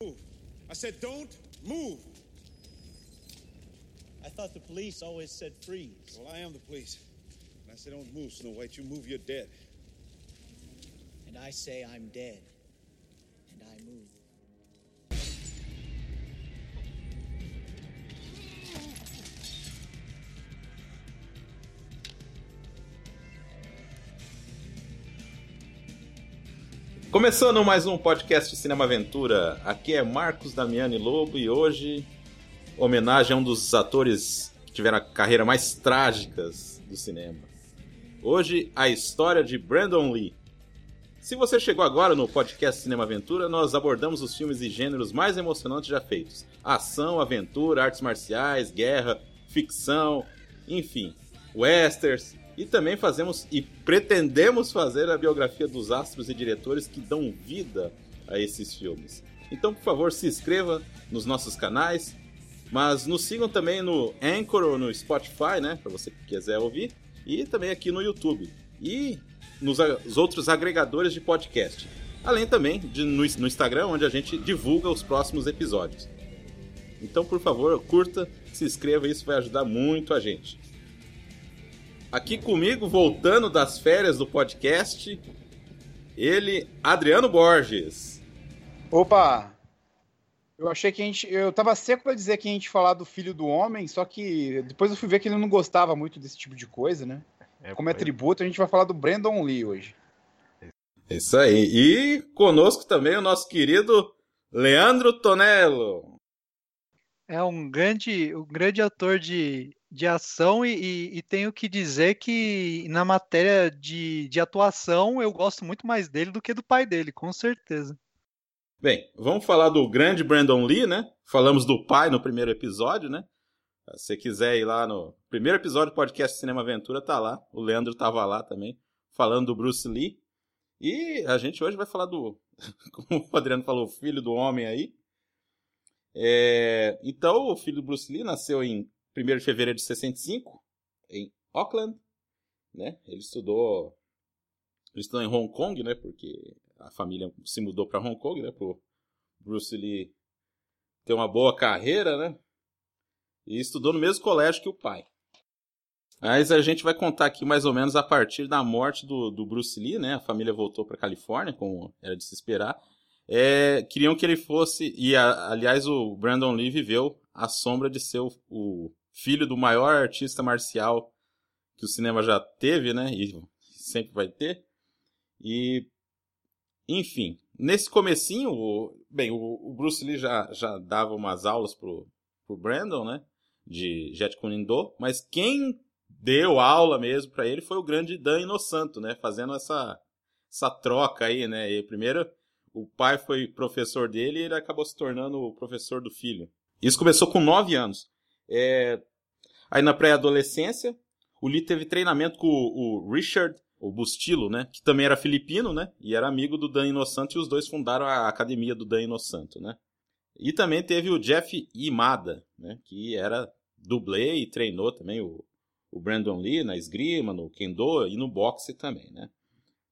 I said, don't move. I thought the police always said freeze. Well, I am the police. And I say, don't move, Snow White. You move, you're dead. And I say I'm dead. Começando mais um podcast Cinema Aventura. Aqui é Marcos Damiani Lobo e hoje homenagem a um dos atores que tiveram a carreira mais trágicas do cinema. Hoje a história de Brandon Lee. Se você chegou agora no podcast Cinema Aventura, nós abordamos os filmes e gêneros mais emocionantes já feitos: ação, aventura, artes marciais, guerra, ficção, enfim, westerns, e também fazemos e pretendemos fazer a biografia dos astros e diretores que dão vida a esses filmes. Então, por favor, se inscreva nos nossos canais, mas nos sigam também no Anchor ou no Spotify, né, para você que quiser ouvir, e também aqui no YouTube e nos outros agregadores de podcast. Além também de, no, no Instagram, onde a gente divulga os próximos episódios. Então, por favor, curta, se inscreva, isso vai ajudar muito a gente. Aqui comigo, voltando das férias do podcast, ele, Adriano Borges. Opa! Eu achei que a gente. Eu tava seco pra dizer que a gente falar do filho do homem, só que depois eu fui ver que ele não gostava muito desse tipo de coisa, né? É, Como é tributo, a gente vai falar do Brandon Lee hoje. Isso aí. E conosco também o nosso querido Leandro Tonello. É um grande, um grande ator de, de ação e, e, e, tenho que dizer que na matéria de, de atuação eu gosto muito mais dele do que do pai dele, com certeza. Bem, vamos falar do grande Brandon Lee, né? Falamos do pai no primeiro episódio, né? Se você quiser ir lá no primeiro episódio do podcast Cinema Aventura, tá lá. O Leandro tava lá também, falando do Bruce Lee. E a gente hoje vai falar do, como o Adriano falou, filho do homem aí. É, então, o filho do Bruce Lee nasceu em 1 de fevereiro de 65, em Auckland, né? Ele estudou, ele estudou em Hong Kong, né? Porque a família se mudou para Hong Kong, né? Pro Bruce Lee ter uma boa carreira, né? E estudou no mesmo colégio que o pai. Mas a gente vai contar aqui mais ou menos a partir da morte do, do Bruce Lee, né? A família voltou para Califórnia, como era de se esperar. É, queriam que ele fosse, e a, aliás o Brandon Lee viveu a sombra de ser o, o filho do maior artista marcial que o cinema já teve, né? E sempre vai ter. E enfim, nesse comecinho, o, bem, o, o, Bruce Lee já, já dava umas aulas pro, pro Brandon, né? De Jet Kune Do, mas quem deu aula mesmo para ele foi o grande Dan Inosanto, né? Fazendo essa, essa troca aí, né? E primeiro o pai foi professor dele e ele acabou se tornando o professor do filho. Isso começou com 9 anos. É... Aí na pré-adolescência, o Lee teve treinamento com o, Richard, o Bustilo, né? Que também era filipino, né? E era amigo do Dan Inosanto e os dois fundaram a academia do Dan Inosanto, né? E também teve o Jeff Imada, né? Que era dublê e treinou também o, o Brandon Lee na esgrima, no kendo e no boxe também, né?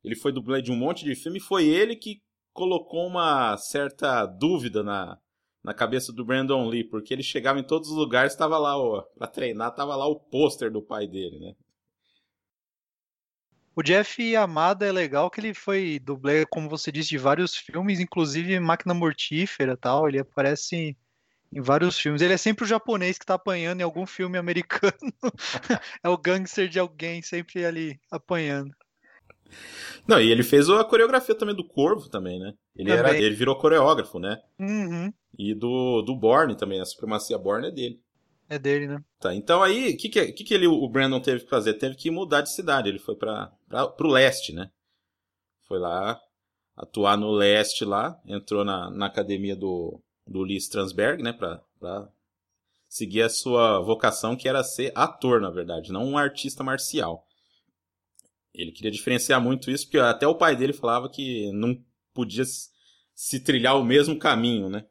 Ele foi dublê de um monte de filme e foi ele que colocou uma certa dúvida na, na cabeça do Brandon Lee, porque ele chegava em todos os lugares, estava lá, ó, treinar, estava lá o pôster do pai dele, né? O Jeff Amada é legal que ele foi dublê, como você disse, de vários filmes, inclusive Máquina Mortífera tal. Ele aparece em vários filmes. Ele é sempre o japonês que tá apanhando em algum filme americano. é o gangster de alguém sempre ali apanhando. Não, e ele fez a coreografia também do Corvo também, né? Ele, também. Era, ele virou coreógrafo, né? Uhum. E do, do Borne também, a supremacia Borne é dele. É dele, né? Tá, então aí, o que que, que que ele, o Brandon teve que fazer? Teve que mudar de cidade, ele foi para pro leste, né? Foi lá atuar no leste lá, entrou na, na academia do, do Lee Strasberg, né, pra, pra seguir a sua vocação, que era ser ator, na verdade, não um artista marcial. Ele queria diferenciar muito isso, porque até o pai dele falava que não podia se trilhar o mesmo caminho, né?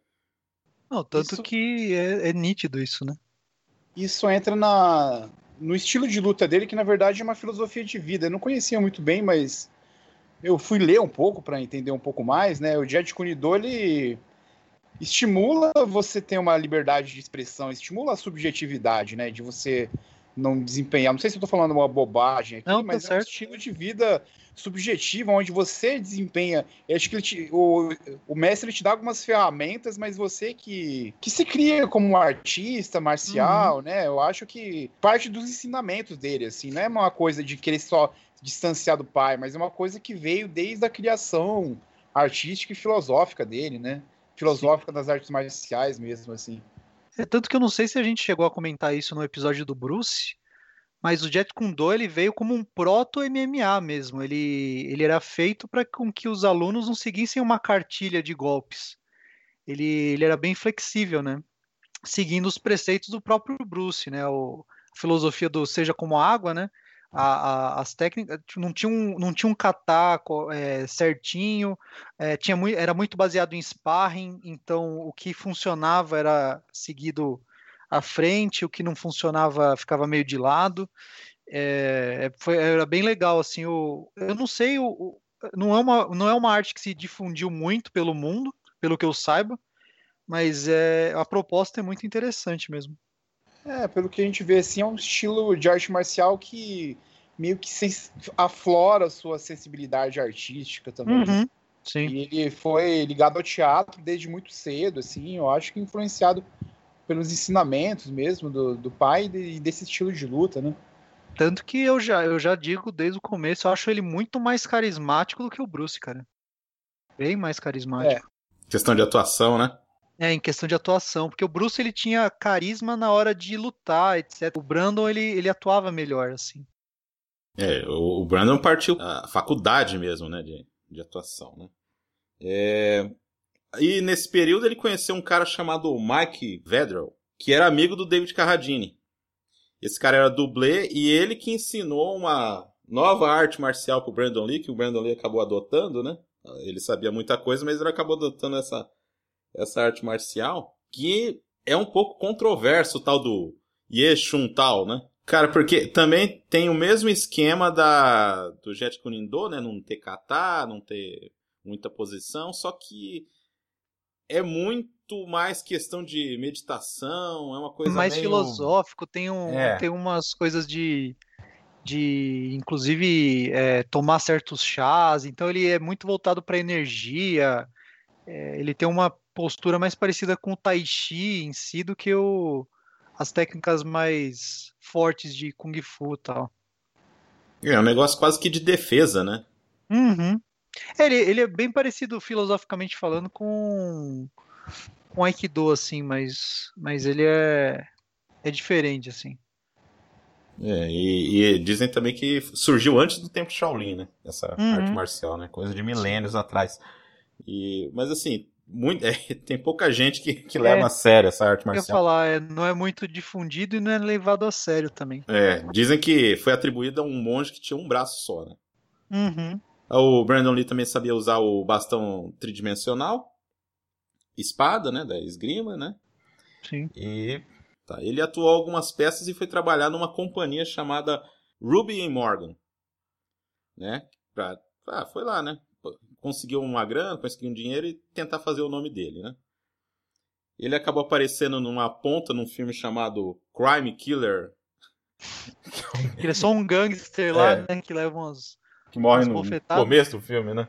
Não, tanto isso... que é, é, nítido isso, né? Isso entra na, no estilo de luta dele, que na verdade é uma filosofia de vida. Eu não conhecia muito bem, mas eu fui ler um pouco para entender um pouco mais, né? O Jet Kunido, ele, estimula você ter uma liberdade de expressão, estimula a subjetividade, né? De você não desempenhar. Não sei se eu tô falando uma bobagem aqui, Não, tá mas é um estilo de vida subjetivo, onde você desempenha. Eu acho que te- o, o mestre te dá algumas ferramentas, mas você que, que se cria como um artista marcial, né? Eu acho que parte dos ensinamentos dele, assim, não é uma coisa de querer só distanciar do pai, mas é uma coisa que veio desde a criação artística e filosófica dele, né? Filosófica das artes marciais mesmo, assim. É tanto que eu não sei se a gente chegou a comentar isso no episódio do Bruce, mas o Jet Kundo ele veio como um proto MMA mesmo. Ele, ele era feito para com que os alunos não seguissem uma cartilha de golpes. Ele, ele era bem flexível, né? Seguindo os preceitos do próprio Bruce, né? O, a filosofia do seja como água, né? A- a- as técnicas tipo, não tinha um, não tinha um kata co- é, certinho, é, tinha mui- era muito baseado em sparring, então o que funcionava era seguido à frente, o que não funcionava ficava meio de lado. É, foi, era bem legal, assim, o, eu não sei, o, o- não, é uma, não é uma arte que se difundiu muito pelo mundo, pelo que eu saiba, mas é, a proposta é muito interessante mesmo. É, pelo que a gente vê, assim, é um estilo de arte marcial que meio que sens- aflora a sua sensibilidade artística também. Uhum, sim. E ele foi ligado ao teatro desde muito cedo, assim, eu acho que influenciado pelos ensinamentos mesmo do, do pai e de- desse estilo de luta, né? Tanto que eu já, eu já digo desde o começo, eu acho ele muito mais carismático do que o Bruce, cara. Bem mais carismático. Questão de atuação, né? É, em questão de atuação, porque o Bruce ele tinha carisma na hora de lutar, etc. O Brandon ele, ele atuava melhor, assim. É, o, Brandon partiu a faculdade mesmo, né, de, de atuação, né? É, e nesse período ele conheceu um cara chamado Mike Vedral, que era amigo do David Carradine. Esse cara era dublê e ele que ensinou uma nova arte marcial pro Brandon Lee, que o Brandon Lee acabou adotando, né? Ele sabia muita coisa, mas ele acabou adotando essa, essa arte marcial, que é um pouco controverso, o tal do Yeshun Tal, né? Cara, porque também tem o mesmo esquema da do Jet Kunindo, né? Não ter kata, não ter muita posição, só que é muito mais questão de meditação, é uma coisa mais meio... filosófico, tem, um, É. tem umas coisas de, de inclusive, é, tomar certos chás, então ele é muito voltado para energia, é, ele tem uma postura mais parecida com o Tai Chi em si do que o, as técnicas mais fortes de Kung Fu e tal. É um negócio quase que de defesa, né? Uhum. Ele, ele é bem parecido filosoficamente falando com com Aikido assim, mas mas ele é é diferente assim. É, e, e dizem também que surgiu antes do tempo Shaolin, né? Essa Uhum. arte marcial, né? Coisa de milênios atrás. E, mas assim, muito, é, tem pouca gente que, que leva a sério essa arte Eu ia marcial. falar, é, não é muito difundido e não é levado a sério também. É, dizem que foi atribuída a um monge que tinha um braço só, né? Uhum. O Brandon Lee também sabia usar o bastão tridimensional, espada, né? Da esgrima, né? Sim. E tá, ele atuou algumas peças e foi trabalhar numa companhia chamada Ruby Morgan, né? Pra, ah, foi lá, né? Conseguiu uma grana, conseguiu um dinheiro e tentar fazer o nome dele, né? Ele acabou aparecendo numa ponta num filme chamado Crime Killer, Ele é só um gangster lá, É. né, que leva umas que morre Umas no começo do filme, né?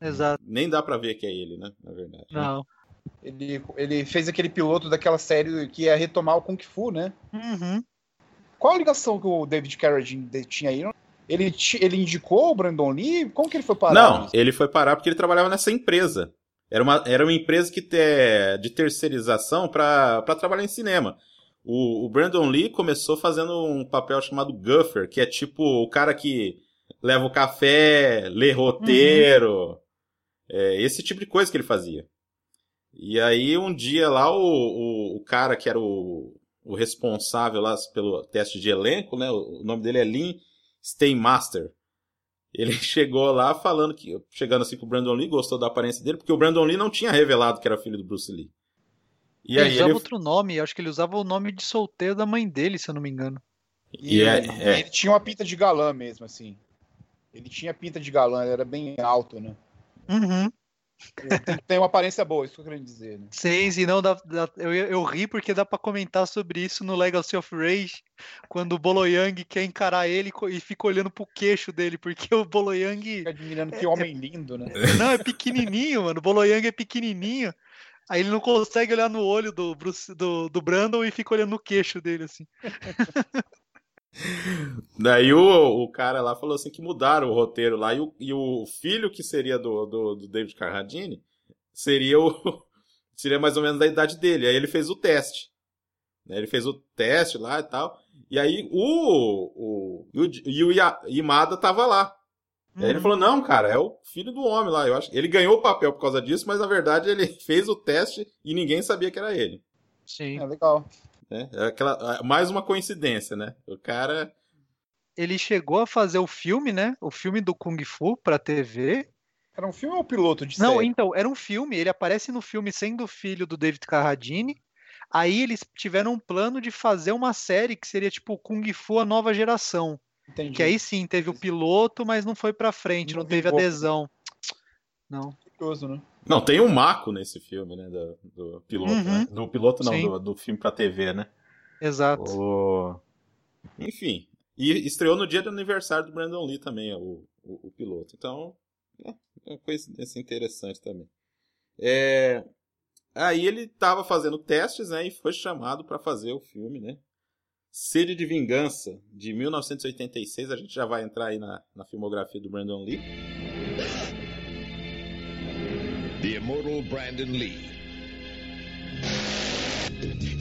exato. Nem dá pra ver que é ele, né? Na verdade. Não. Ele, ele fez aquele piloto daquela série que ia retomar o Kung Fu, né? Uhum. Qual a ligação que o David Carradine tinha aí? Ele, ele indicou o Brandon Lee? Como que ele foi parar? Não, ele foi parar porque ele trabalhava nessa empresa. Era uma, era uma empresa que te, de terceirização para trabalhar em cinema. O, o Brandon Lee começou fazendo um papel chamado Guffer, que é tipo o cara que leva o café, lê roteiro, é, esse tipo de coisa que ele fazia. E aí um dia lá o, o, o cara que era o, o responsável lá pelo teste de elenco, né? O, nome dele é Lynn Steinmaster. Ele chegou lá falando que. Chegando assim pro Brandon Lee, gostou da aparência dele, porque o Brandon Lee não tinha revelado que era filho do Bruce Lee. E ele aí usava ele. outro nome, acho que ele usava o nome de solteiro da mãe dele, se eu não me engano. E é, ele, é. ele tinha uma pinta de galã mesmo, assim. Ele tinha pinta de galã, ele era bem alto, né? Uhum. Tem, tem uma aparência boa, isso que eu queria dizer. Né? Sim, sim, não, dá, dá- eu, eu ri porque dá pra comentar sobre isso no Legacy of Rage, quando o Boloyang quer encarar ele e fica olhando pro queixo dele, porque o Boloyang Fica admirando que homem lindo, né? não é pequenininho, mano, o Boloyang é pequenininho, aí ele não consegue olhar no olho do, Bruce, do, do Brandon e fica olhando no queixo dele, assim. Daí o, o cara lá falou assim que mudaram o roteiro lá e o, e o filho que seria do, do, do David Carradine seria o seria mais ou menos da idade dele. Aí ele fez o teste. né? Ele fez o teste lá e tal. E aí o o, e o, e o Imada tava lá. E aí ele Uhum. falou: "Não, cara, é o filho do homem lá". Eu acho ele ganhou o papel por causa disso, mas na verdade ele fez o teste e ninguém sabia que era ele. Sim. É legal. Né? É aquela mais uma coincidência, né? O cara Ele chegou a fazer o filme, né? O filme do Kung Fu pra TV. Era um filme ou piloto de Não, série? então, era um filme. Ele aparece no filme sendo filho do David Carradine. Aí eles tiveram um plano de fazer uma série que seria tipo Kung Fu a nova geração. Entendi. Que aí sim, teve o piloto, mas não foi pra frente, Não não teve adesão. Não. Curioso, né? Não, tem um Mako nesse filme, né? Do, do piloto, Uhum. né? Do piloto não, do, do filme pra TV, né? Exato. O... Enfim. E estreou no dia do aniversário do Brandon Lee também, o, o, o piloto. Então, é uma coincidência interessante também. É... Aí ele tava fazendo testes, né? E foi chamado pra fazer o filme, né? Sede de Vingança, de 1986. A gente já vai entrar aí na, na filmografia do Brandon Lee. The immortal Brandon Lee.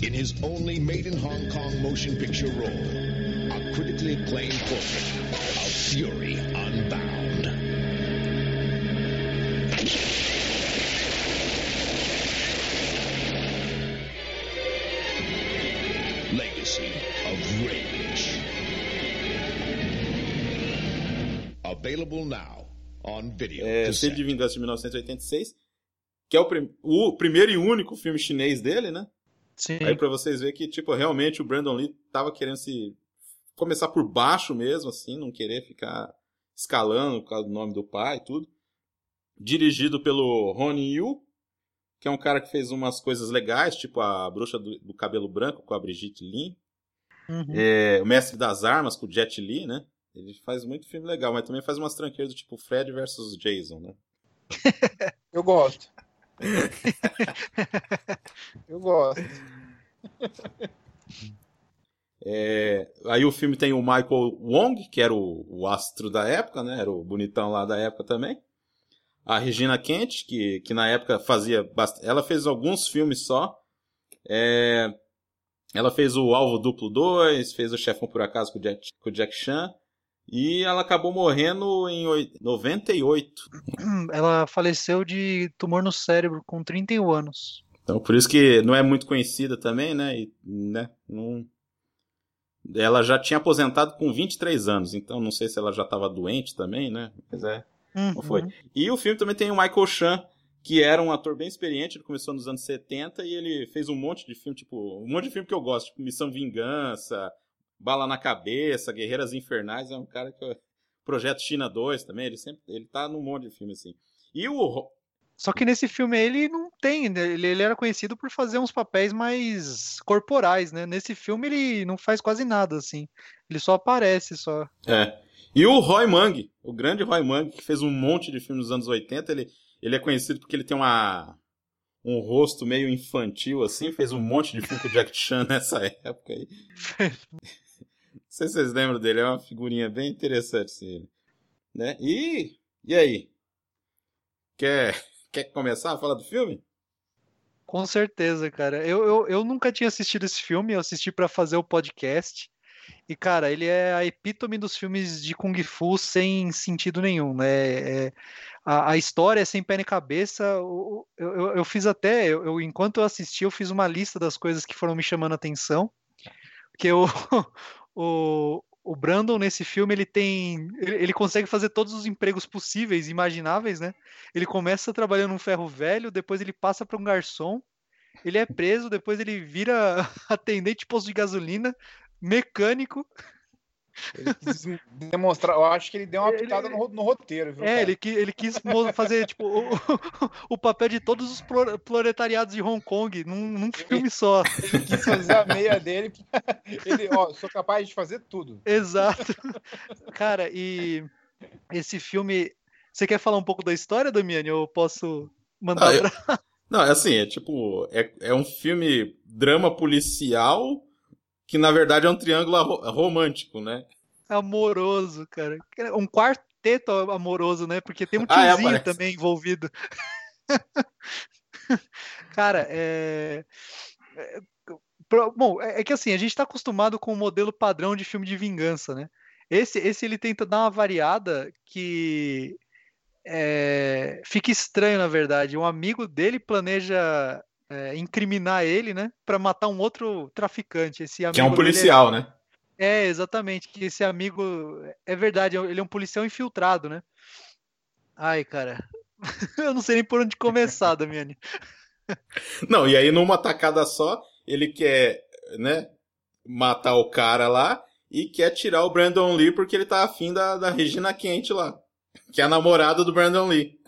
In his only made in Hong Kong motion picture role, a critically acclaimed portrait of Fury Unbound. Legacy of Rage. Available now on video. É, cassette. Sede de Vingança de 1986, que é o, prim- o primeiro e único filme chinês dele, né? Sim. Aí pra vocês verem que, tipo, realmente o Brandon Lee tava querendo se começar por baixo mesmo, assim, não querer ficar escalando por causa do nome do pai e tudo. Dirigido pelo Ronnie Yu, que é um cara que fez umas coisas legais, tipo a Bruxa do, do Cabelo Branco com a Brigitte Lin, Uhum. é, o Mestre das Armas com o Jet Li, né? Ele faz muito filme legal, mas também faz umas tranqueiras do tipo Fred versus Jason, né? Eu gosto. Eu gosto. É, aí o filme tem o Michael Wong, que era o, o astro da época, né? Era o bonitão lá da época também. A Regina Kent, que, que na época fazia. Ela fez alguns filmes só. É, ela fez o Alvo Duplo 2, fez o Chefão por Acaso com o Jack, com o Jack Chan. E ela acabou morrendo em oi- 98. Ela faleceu de tumor no cérebro com 31 anos. Então, por isso que não é muito conhecida também, né? E, né? Não... Ela já tinha aposentado com 23 anos, então não sei se ela já estava doente também, né? Mas é, não foi. Uhum. E o filme também tem o Michael Chan, que era um ator bem experiente, ele começou nos anos 70 e ele fez um monte de filme, tipo, um monte de filme que eu gosto, tipo Missão Vingança, Bala na Cabeça, Guerreiras Infernais, é um cara que eu... Projeto China 2 também, ele sempre ele tá num monte de filme assim. E o Só que nesse filme ele não tem, né? ele, ele era conhecido por fazer uns papéis mais corporais, né? Nesse filme ele não faz quase nada, assim. Ele só aparece, só. É. E o Roy Mang, o grande Roy Mang, que fez um monte de filmes nos anos 80, ele, ele é conhecido porque ele tem uma um rosto meio infantil, assim, fez um monte de filme com o Jack Chan nessa época aí. Sei se vocês lembram dele, é uma figurinha bem interessante, assim, né? E, e aí? Quer, quer começar a falar do filme? Com certeza, cara. Eu, eu, eu nunca tinha assistido esse filme, eu assisti pra fazer o podcast. E, cara, ele é a epítome dos filmes de Kung Fu sem sentido nenhum, né? É- a, a história é sem pé nem cabeça. Eu, eu, eu fiz até, eu- enquanto eu assisti, eu fiz uma lista das coisas que foram me chamando a atenção. Porque o, o, o Brandon, nesse filme, ele tem. Ele, consegue fazer todos os empregos possíveis, imagináveis, né? Ele começa trabalhando num ferro velho, depois ele passa para um garçom, ele é preso, depois ele vira atendente de posto de gasolina, mecânico. Ele quis demonstrar, eu acho que ele deu uma Ele- pitada no, no roteiro, viu? É, cara? ele, ele quis fazer tipo, o, o papel de todos os pro- proletariados de Hong Kong num, num filme só. Ele quis fazer a meia dele. Ele, ó, sou capaz de fazer tudo. Exato. Cara, e esse filme. Você quer falar um pouco da história, Damiani? Eu posso mandar Ah, eu- pra. Não, é assim, é tipo, é, é um filme drama policial que na verdade é um triângulo ro- romântico, né? amoroso, cara. Um quarteto amoroso, né? Porque tem um Ah, é, tiozinho também envolvido. cara, é. é, Bom, é é que assim, a gente tá acostumado com o modelo padrão de filme de vingança, né? Esse, esse ele tenta dar uma variada que é, fica estranho, na verdade. Um amigo dele planeja é, incriminar ele, né? Pra matar um outro traficante. Esse Que é um amigo dele policial, né? é, exatamente. Que esse amigo. É verdade, ele é um policial infiltrado, né? Ai, cara. Eu não sei nem por onde começar, Damiani. Não, e aí numa tacada só, ele quer, né, matar o cara lá e quer tirar o Brandon Lee porque ele tá afim da, da Regina Quente lá. Que é a namorada do Brandon Lee.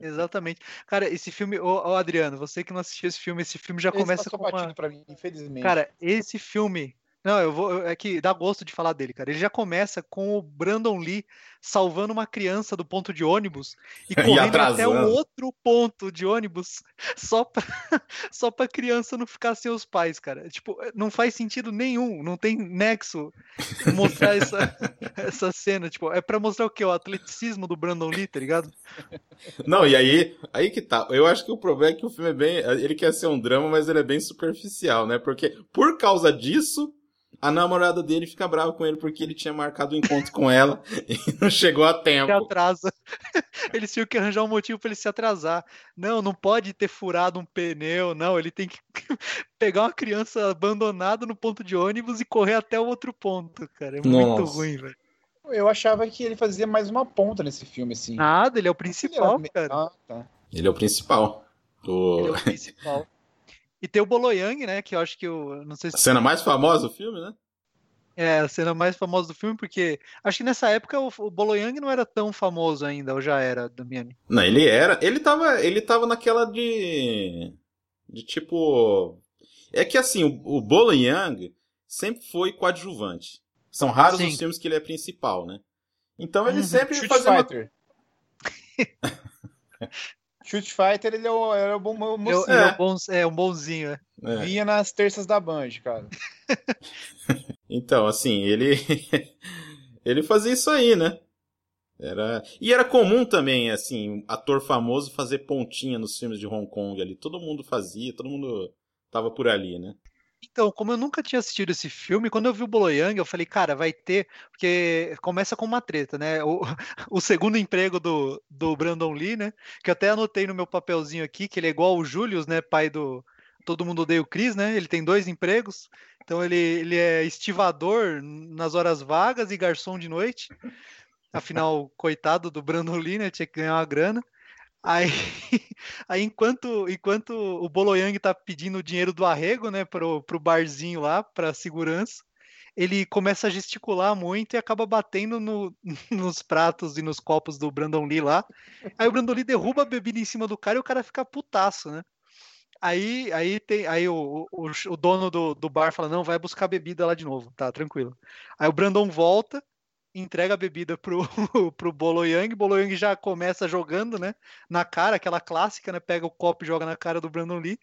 Exatamente. Cara, esse filme. Ô, ô, Adriano, você que não assistiu esse filme, esse filme já Esse começa com uma. mim, infelizmente. Cara, esse filme. Não, eu vou. É que dá gosto de falar dele, cara. Ele já começa com o Brandon Lee salvando uma criança do ponto de ônibus e E correndo até o atrasando. outro ponto de ônibus só pra, só pra criança não ficar sem os pais, cara. Tipo, não faz sentido nenhum, não tem nexo mostrar essa, essa cena. Tipo, é pra mostrar o quê? O atleticismo do Brandon Lee, tá ligado? Não, e aí, aí que tá. Eu acho que o problema é que o filme é bem. Ele quer ser um drama, mas ele é bem superficial, né? Porque por causa disso, a namorada dele fica brava com ele porque ele tinha marcado o encontro com ela e não chegou a Se tempo. atrasa. Eles tinham que arranjar um motivo pra ele se atrasar. Não, não pode ter furado um pneu, não. Ele tem que pegar uma criança abandonada no ponto de ônibus e correr até o outro ponto, cara. É muito Nossa. ruim, velho. Eu achava que ele fazia mais uma ponta nesse filme, assim. Nada, ele é o Ele principal, era- cara. Ah, tá. Ele é o principal. O- Ele é o principal. E tem o Boloyang, né? Que eu acho que eu. Não sei A se cena mais famosa do filme, né? é a cena mais famosa do filme, porque acho que nessa época o, o Boloyang não era tão famoso ainda, ou já era, Damiani. Não, ele era. Ele tava, ele tava naquela de. De tipo. É que assim, o, o Bolo Young sempre foi coadjuvante. São raros Sim. os filmes que ele é principal, né? Então ele Uhum. sempre Shoot fazia uma. Shoot Fighter, ele é o, era o bom mo- Eu- mocinho. é, um bom- é um bonzinho, é. É. Vinha nas terças da Band, cara. Então, assim, ele. ele fazia isso aí, né? Era... E era comum também, assim, ator famoso fazer pontinha nos filmes de Hong Kong ali. Todo mundo fazia, todo mundo tava por ali, né? Então, como eu nunca tinha assistido esse filme, quando eu vi o Boloyang, eu falei, cara, vai ter. Porque começa com uma treta, né? O, o segundo emprego do, do Brandon Lee, né? Que eu até anotei no meu papelzinho aqui, que ele é igual o Julius, né? Pai do. Todo mundo odeia o Chris, né? Ele tem dois empregos. Então ele, ele é estivador nas horas vagas e garçom de noite. Afinal, coitado do Brandon Lee, né? Tinha que ganhar uma grana. Aí, aí enquanto, enquanto o Boloyang tá pedindo o dinheiro do arrego, né, pro, pro barzinho lá, pra segurança, ele começa a gesticular muito e acaba batendo no- nos pratos e nos copos do Brandon Lee lá. Aí o Brandon Lee derruba a bebida em cima do cara e o cara fica putaço, né? Aí, aí, tem, aí o, o, o dono do, do bar fala, não, vai buscar bebida lá de novo, tá, tranquilo. Aí o Brandon volta, entrega a bebida pro, pro Boloyang, Boloyang já começa jogando, né, na cara, aquela clássica, né, pega o copo e joga na cara do Brandon Lee.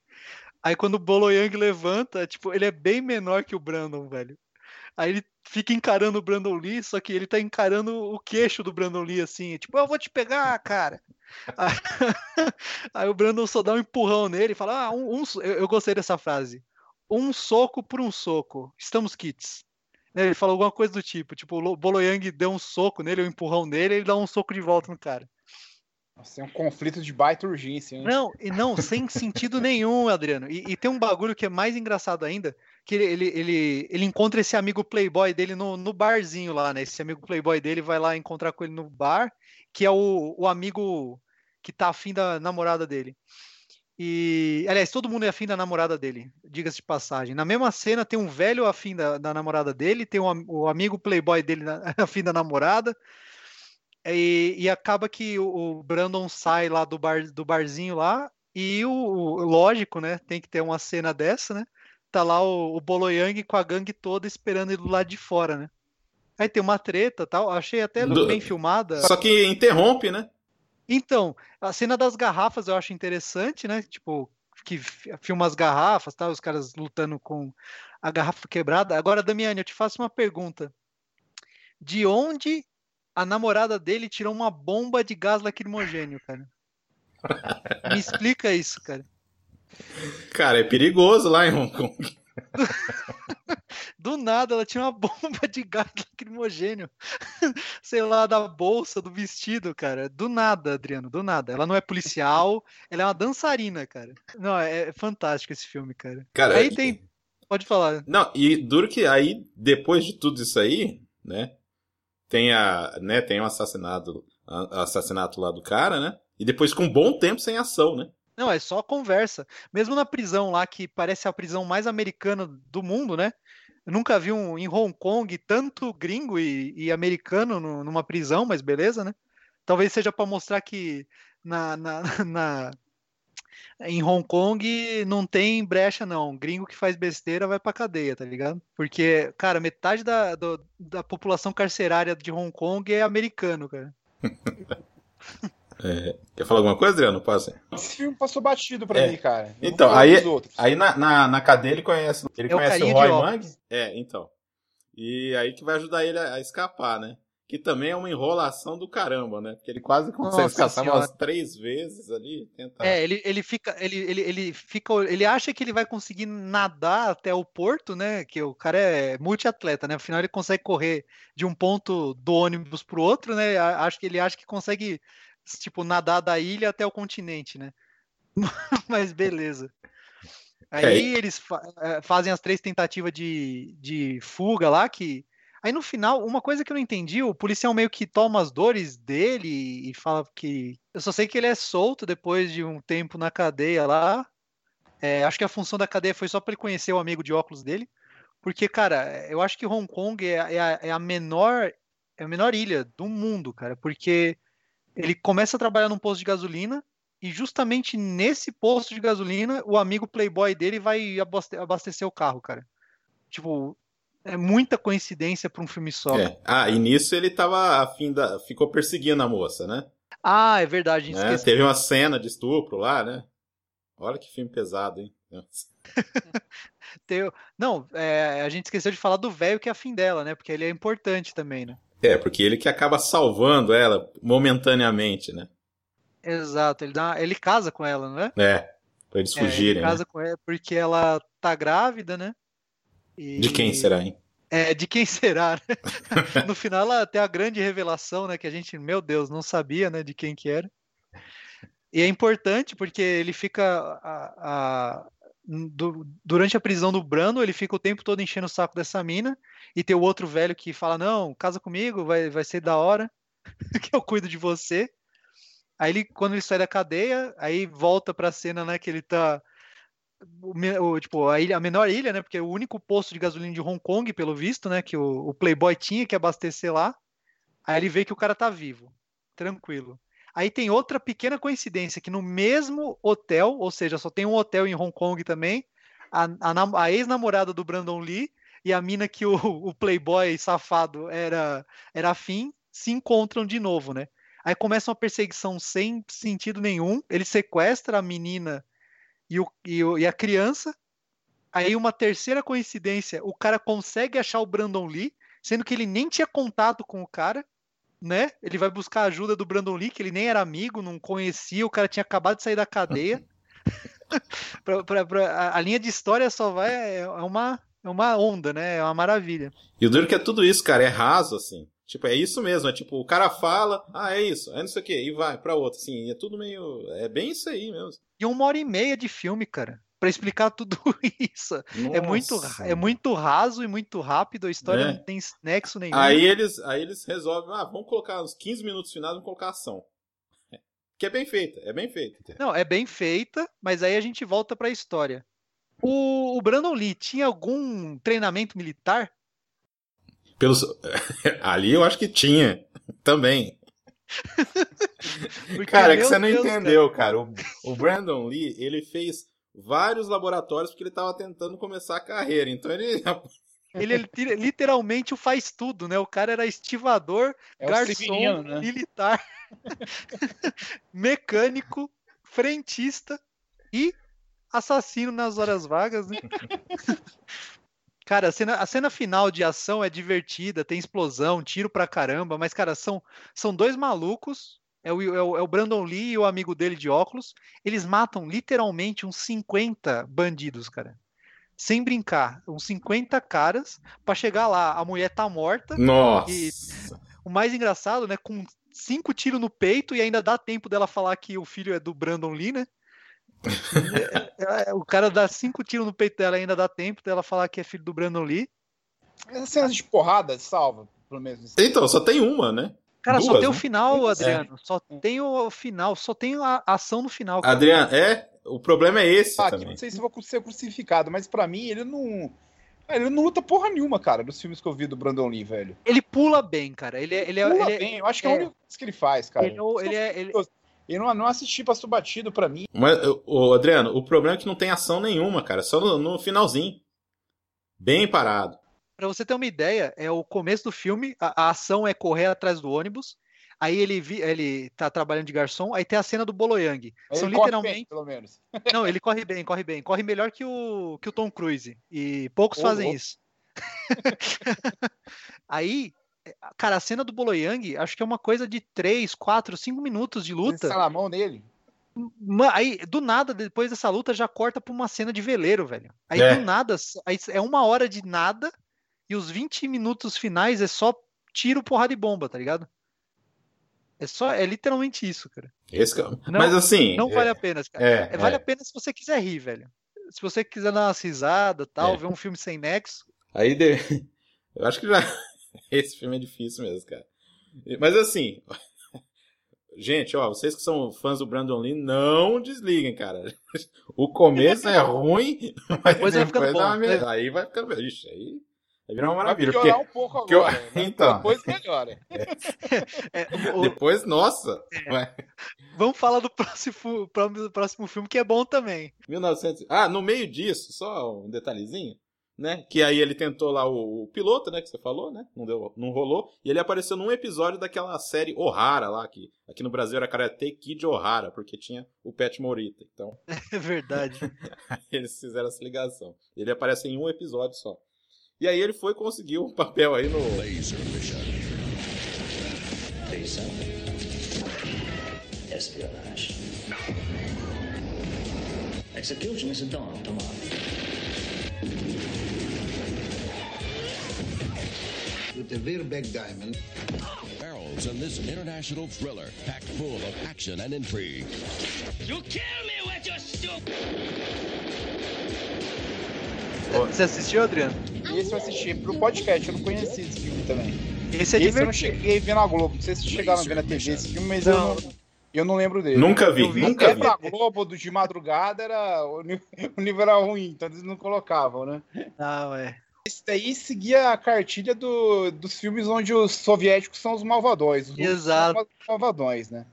Aí quando o Boloyang levanta, tipo, ele é bem menor que o Brandon, velho. Aí ele fica encarando o Brandon Lee, só que ele tá encarando o queixo do Brandon Lee, assim, tipo, eu vou te pegar, cara. Aí, aí o Brandon só dá um empurrão nele e fala, ah, um, um eu, eu gostei dessa frase. Um soco por um soco. Estamos kits. Né, Ele falou alguma coisa do tipo, tipo, o Lo- Boloyang deu um soco nele, um empurrão nele, ele dá um soco de volta no cara. Nossa, é um conflito de baita urgência, hein? Não, e não, sem sentido nenhum, Adriano. E, e tem um bagulho que é mais engraçado ainda, que ele, ele, ele, ele encontra esse amigo playboy dele no, no barzinho lá, né? Esse amigo playboy dele vai lá encontrar com ele no bar, que é o, o amigo que tá afim da namorada dele. E, aliás, todo mundo é afim da namorada dele, diga-se de passagem. Na mesma cena tem um velho afim da, da namorada dele, tem um, o amigo playboy dele na, afim da namorada. E, e acaba que o, o, Brandon sai lá do, bar, do barzinho lá. E o, o, lógico, né? Tem que ter uma cena dessa, né? Tá lá o, o Boloyang com a gangue toda esperando ele do lado de fora, né? Aí tem uma treta tal. Achei até do... bem filmada. Só que interrompe, né? Então, a cena das garrafas eu acho interessante, né? Tipo, que filma as garrafas, tá? Os caras lutando com a garrafa quebrada. Agora, Damiani, eu te faço uma pergunta. De onde a namorada dele tirou uma bomba de gás lacrimogênio, cara? Me explica isso, cara. Cara, é perigoso lá em Hong Kong. Do nada, ela tinha uma bomba de gás lacrimogênio. Sei lá, da bolsa, do vestido, cara. Do nada, Adriano, do nada. Ela não é policial, ela é uma dançarina, cara. Não, é, é fantástico esse filme, cara. cara aí tem. Pode falar. Não, e duro que aí, depois de tudo isso aí, né? Tem a. né, tem o um assassinato, assassinato lá do cara, né? E depois com um bom tempo sem ação, né? Não, é só conversa. Mesmo na prisão lá, que parece a prisão mais americana do mundo, né? Eu nunca vi um, em Hong Kong tanto gringo e, e americano no, numa prisão, mas beleza, né? Talvez seja para mostrar que na, na, na, em Hong Kong não tem brecha, não. Gringo que faz besteira vai pra cadeia, tá ligado? Porque, cara, metade da, do, da população carcerária de Hong Kong é americano, cara. É, quer falar alguma coisa, Adriano? Passa. Esse filme passou batido pra é. mim, cara. então, aí, aí na, na, na, cadeia ele conhece, ele é conhece o, o Roy Mang. É, então. E aí que vai ajudar ele a, a, escapar, né? Que também é uma enrolação do caramba, né? Porque ele quase consegue Nossa escapar senhora. umas três vezes ali. Tenta... É, ele, ele fica. Ele, ele, ele fica. Ele acha que ele vai conseguir nadar até o porto, né? Que o cara é multiatleta, né? Afinal, ele consegue correr de um ponto do ônibus pro outro, né? Acho que ele acha que consegue tipo, nadar da ilha até o continente, né? Mas beleza. Aí é. eles fa eh, fazem as três tentativas de, de fuga lá, que. Aí no final, uma coisa que eu não entendi, o policial meio que toma as dores dele e fala que. Eu só sei que ele é solto depois de um tempo na cadeia lá. É, acho que a função da cadeia foi só para ele conhecer o amigo de óculos dele. Porque, cara, eu acho que Hong Kong é, é, a, é a menor é a menor ilha do mundo, cara. Porque ele começa a trabalhar num posto de gasolina e justamente nesse posto de gasolina o amigo playboy dele vai abastecer o carro, cara. Tipo, é muita coincidência para um filme só. É. Ah, e nisso ele tava afim da. ficou perseguindo a moça, né? Ah, é verdade. Né? Teve uma cena de estupro lá, né? Olha que filme pesado, hein? Não, é, a gente esqueceu de falar do velho que é afim dela, né? Porque ele é importante também, né? É, porque ele que acaba salvando ela momentaneamente, né? Exato, ele, dá, ele casa com ela, não é? É, pra eles fugirem. É, ele casa né? com ela porque ela tá grávida, né? E... De quem será, hein? É, de quem será, né? no final ela tem a grande revelação, né? Que a gente, meu Deus, não sabia, né? De quem que era. E é importante porque ele fica a, a, do, durante a prisão do Brando, ele fica o tempo todo enchendo o saco dessa mina, e tem o outro velho que fala: Não, casa comigo, vai, vai ser da hora, que eu cuido de você. Aí ele, quando ele sai da cadeia, aí volta pra cena, né, que ele tá. O, tipo, a, ilha, a menor ilha, né? Porque é o único posto de gasolina de Hong Kong, pelo visto, né? Que o, o Playboy tinha que abastecer lá. Aí ele vê que o cara tá vivo. Tranquilo. Aí tem outra pequena coincidência, que no mesmo hotel, ou seja, só tem um hotel em Hong Kong também, a, a, a ex-namorada do Brandon Lee e a mina que o, o playboy safado era, era afim, se encontram de novo, né? Aí começa uma perseguição sem sentido nenhum, ele sequestra a menina e, o, e, o, e a criança, aí uma terceira coincidência, o cara consegue achar o Brandon Lee, sendo que ele nem tinha contato com o cara, né? Ele vai buscar a ajuda do Brandon Lee, que ele nem era amigo, não conhecia, o cara tinha acabado de sair da cadeia. pra, pra, pra, a, linha de história só vai. É, é uma, é uma onda, né? É uma maravilha. E o duro que é tudo isso, cara, é raso, assim. Tipo, é isso mesmo, é tipo, o cara fala, ah, é isso, é não sei o que, e vai pra outro, assim, é tudo meio. É bem isso aí mesmo. E uma hora e meia de filme, cara para explicar tudo isso. É muito, é muito raso e muito rápido, a história é. não tem nexo nenhum. Aí eles, aí eles resolvem, ah, vamos colocar uns 15 minutos finais, vamos colocar ação. Que é bem feita, é bem feita. Não, é bem feita, mas aí a gente volta pra história. O, o Brandon Lee tinha algum treinamento militar? Pelos... Ali eu acho que tinha também. Cara, é que você não Deus, entendeu, cara. O, o Brandon Lee, ele fez vários laboratórios porque ele tava tentando começar a carreira. Então ele. Ele li- literalmente o faz tudo, né? O cara era estivador, É garçom, né? militar, mecânico, frentista e assassino nas horas vagas, né? Cara, a cena, a cena final de ação é divertida, tem explosão, tiro pra caramba, mas, cara, são, são dois malucos, é o, é, o, é o Brandon Lee e o amigo dele de óculos, eles matam literalmente uns 50 bandidos, cara. Sem brincar, uns 50 caras pra chegar lá, a mulher tá morta, Nossa! E- o mais engraçado, né, com cinco tiros no peito e ainda dá tempo dela falar que o filho é do Brandon Lee, né? É, é, o cara dá cinco tiros no peito dela e ainda dá tempo dela falar que é filho do Brandon Lee. Essas cenas de porrada salva, pelo menos. Então, só tem uma, né? Cara, só Duas, tem o né? final, É. Adriano. Só tem o final, só tem a ação no final. cara. Adriano, é. O problema é esse Ah, que também. não sei se vou ser crucificado, mas pra mim ele não. Ele não luta porra nenhuma, cara, dos filmes que eu vi do Brandon Lee, velho. Ele pula bem, cara. Ele é. Ele é, Pula ele é- bem, eu acho que é, a é. única coisa que ele faz, cara. ele é o- ele é- ele- Eu não, não assisti Passo Batido pra mim. Mas, o Adriano, o problema é que não tem ação nenhuma, cara. Só no, no finalzinho. Bem parado. Pra você ter uma ideia, é o começo do filme, a, a ação é correr atrás do ônibus. Aí ele, vi, ele tá trabalhando de garçom, aí tem a cena do Boloyang. Aí São ele corre literalmente. bem, pelo menos. Não, ele corre bem, corre bem. Corre melhor que o, que o Tom Cruise. E poucos Ô, fazem louco. isso. Aí, cara, a cena do Boloyang, acho que é uma coisa de 3, 4, 5 minutos de Ele luta. na mão nele. Aí, do nada, depois dessa luta, já corta pra uma cena de veleiro, velho. Aí, É. do nada, aí é uma hora de nada e os 20 minutos finais é só tiro, porrada e bomba, tá ligado? É só, é literalmente isso, cara. Esse é- Não- Mas assim. Não é- vale a pena, cara. é, É, vale é. a pena se você quiser rir, velho. Se você quiser dar umas risadas tal, É. ver um filme sem nexo. Aí de... eu acho que já esse filme é difícil mesmo, cara. Mas assim, gente, ó, vocês que são fãs do Brandon Lee, não desliguem, cara. O começo é ruim, mas Depois vai ficando uma bom, né? aí vai ficando, ixi, aí vai virar uma Vai maravilha, melhorar porque um pouco que eu- agora. né? então. Depois melhora. É, o- depois, nossa, É. vai. vamos falar do próximo, próximo filme que é bom também. 1900. Ah, no meio disso, só um detalhezinho, né? Que aí ele tentou lá o, o piloto, né? Que você falou, né? Não, deu, não rolou. E ele apareceu num episódio daquela série O'Hara lá, que aqui no Brasil era Karate Kid O'Hara, porque tinha o Pet Morita. Então, É verdade. eles fizeram essa ligação. Ele aparece em um episódio só. E aí ele foi e conseguiu um papel aí no. Laser mission. Lisa. Espionage. Execution is a dawn tomorrow. With the Virbeck diamond, Barrels in this international thriller packed full of action and intrigue. Você assistiu, Adriano? Esse eu assisti pro podcast, eu não conheci esse filme também. Esse é esse eu não cheguei a ver na Globo. Não sei se chegaram a ver na TV esse filme, mas eu, Não. não, eu não lembro dele. Nunca vi, Eu vi nunca Até vi. pra Globo do de madrugada era o nível, o nível era ruim, então eles não colocavam, né? Não, é. Esse daí seguia a cartilha do- dos filmes onde os soviéticos são os malvadões. Os russos Exato. são os malvadões, né?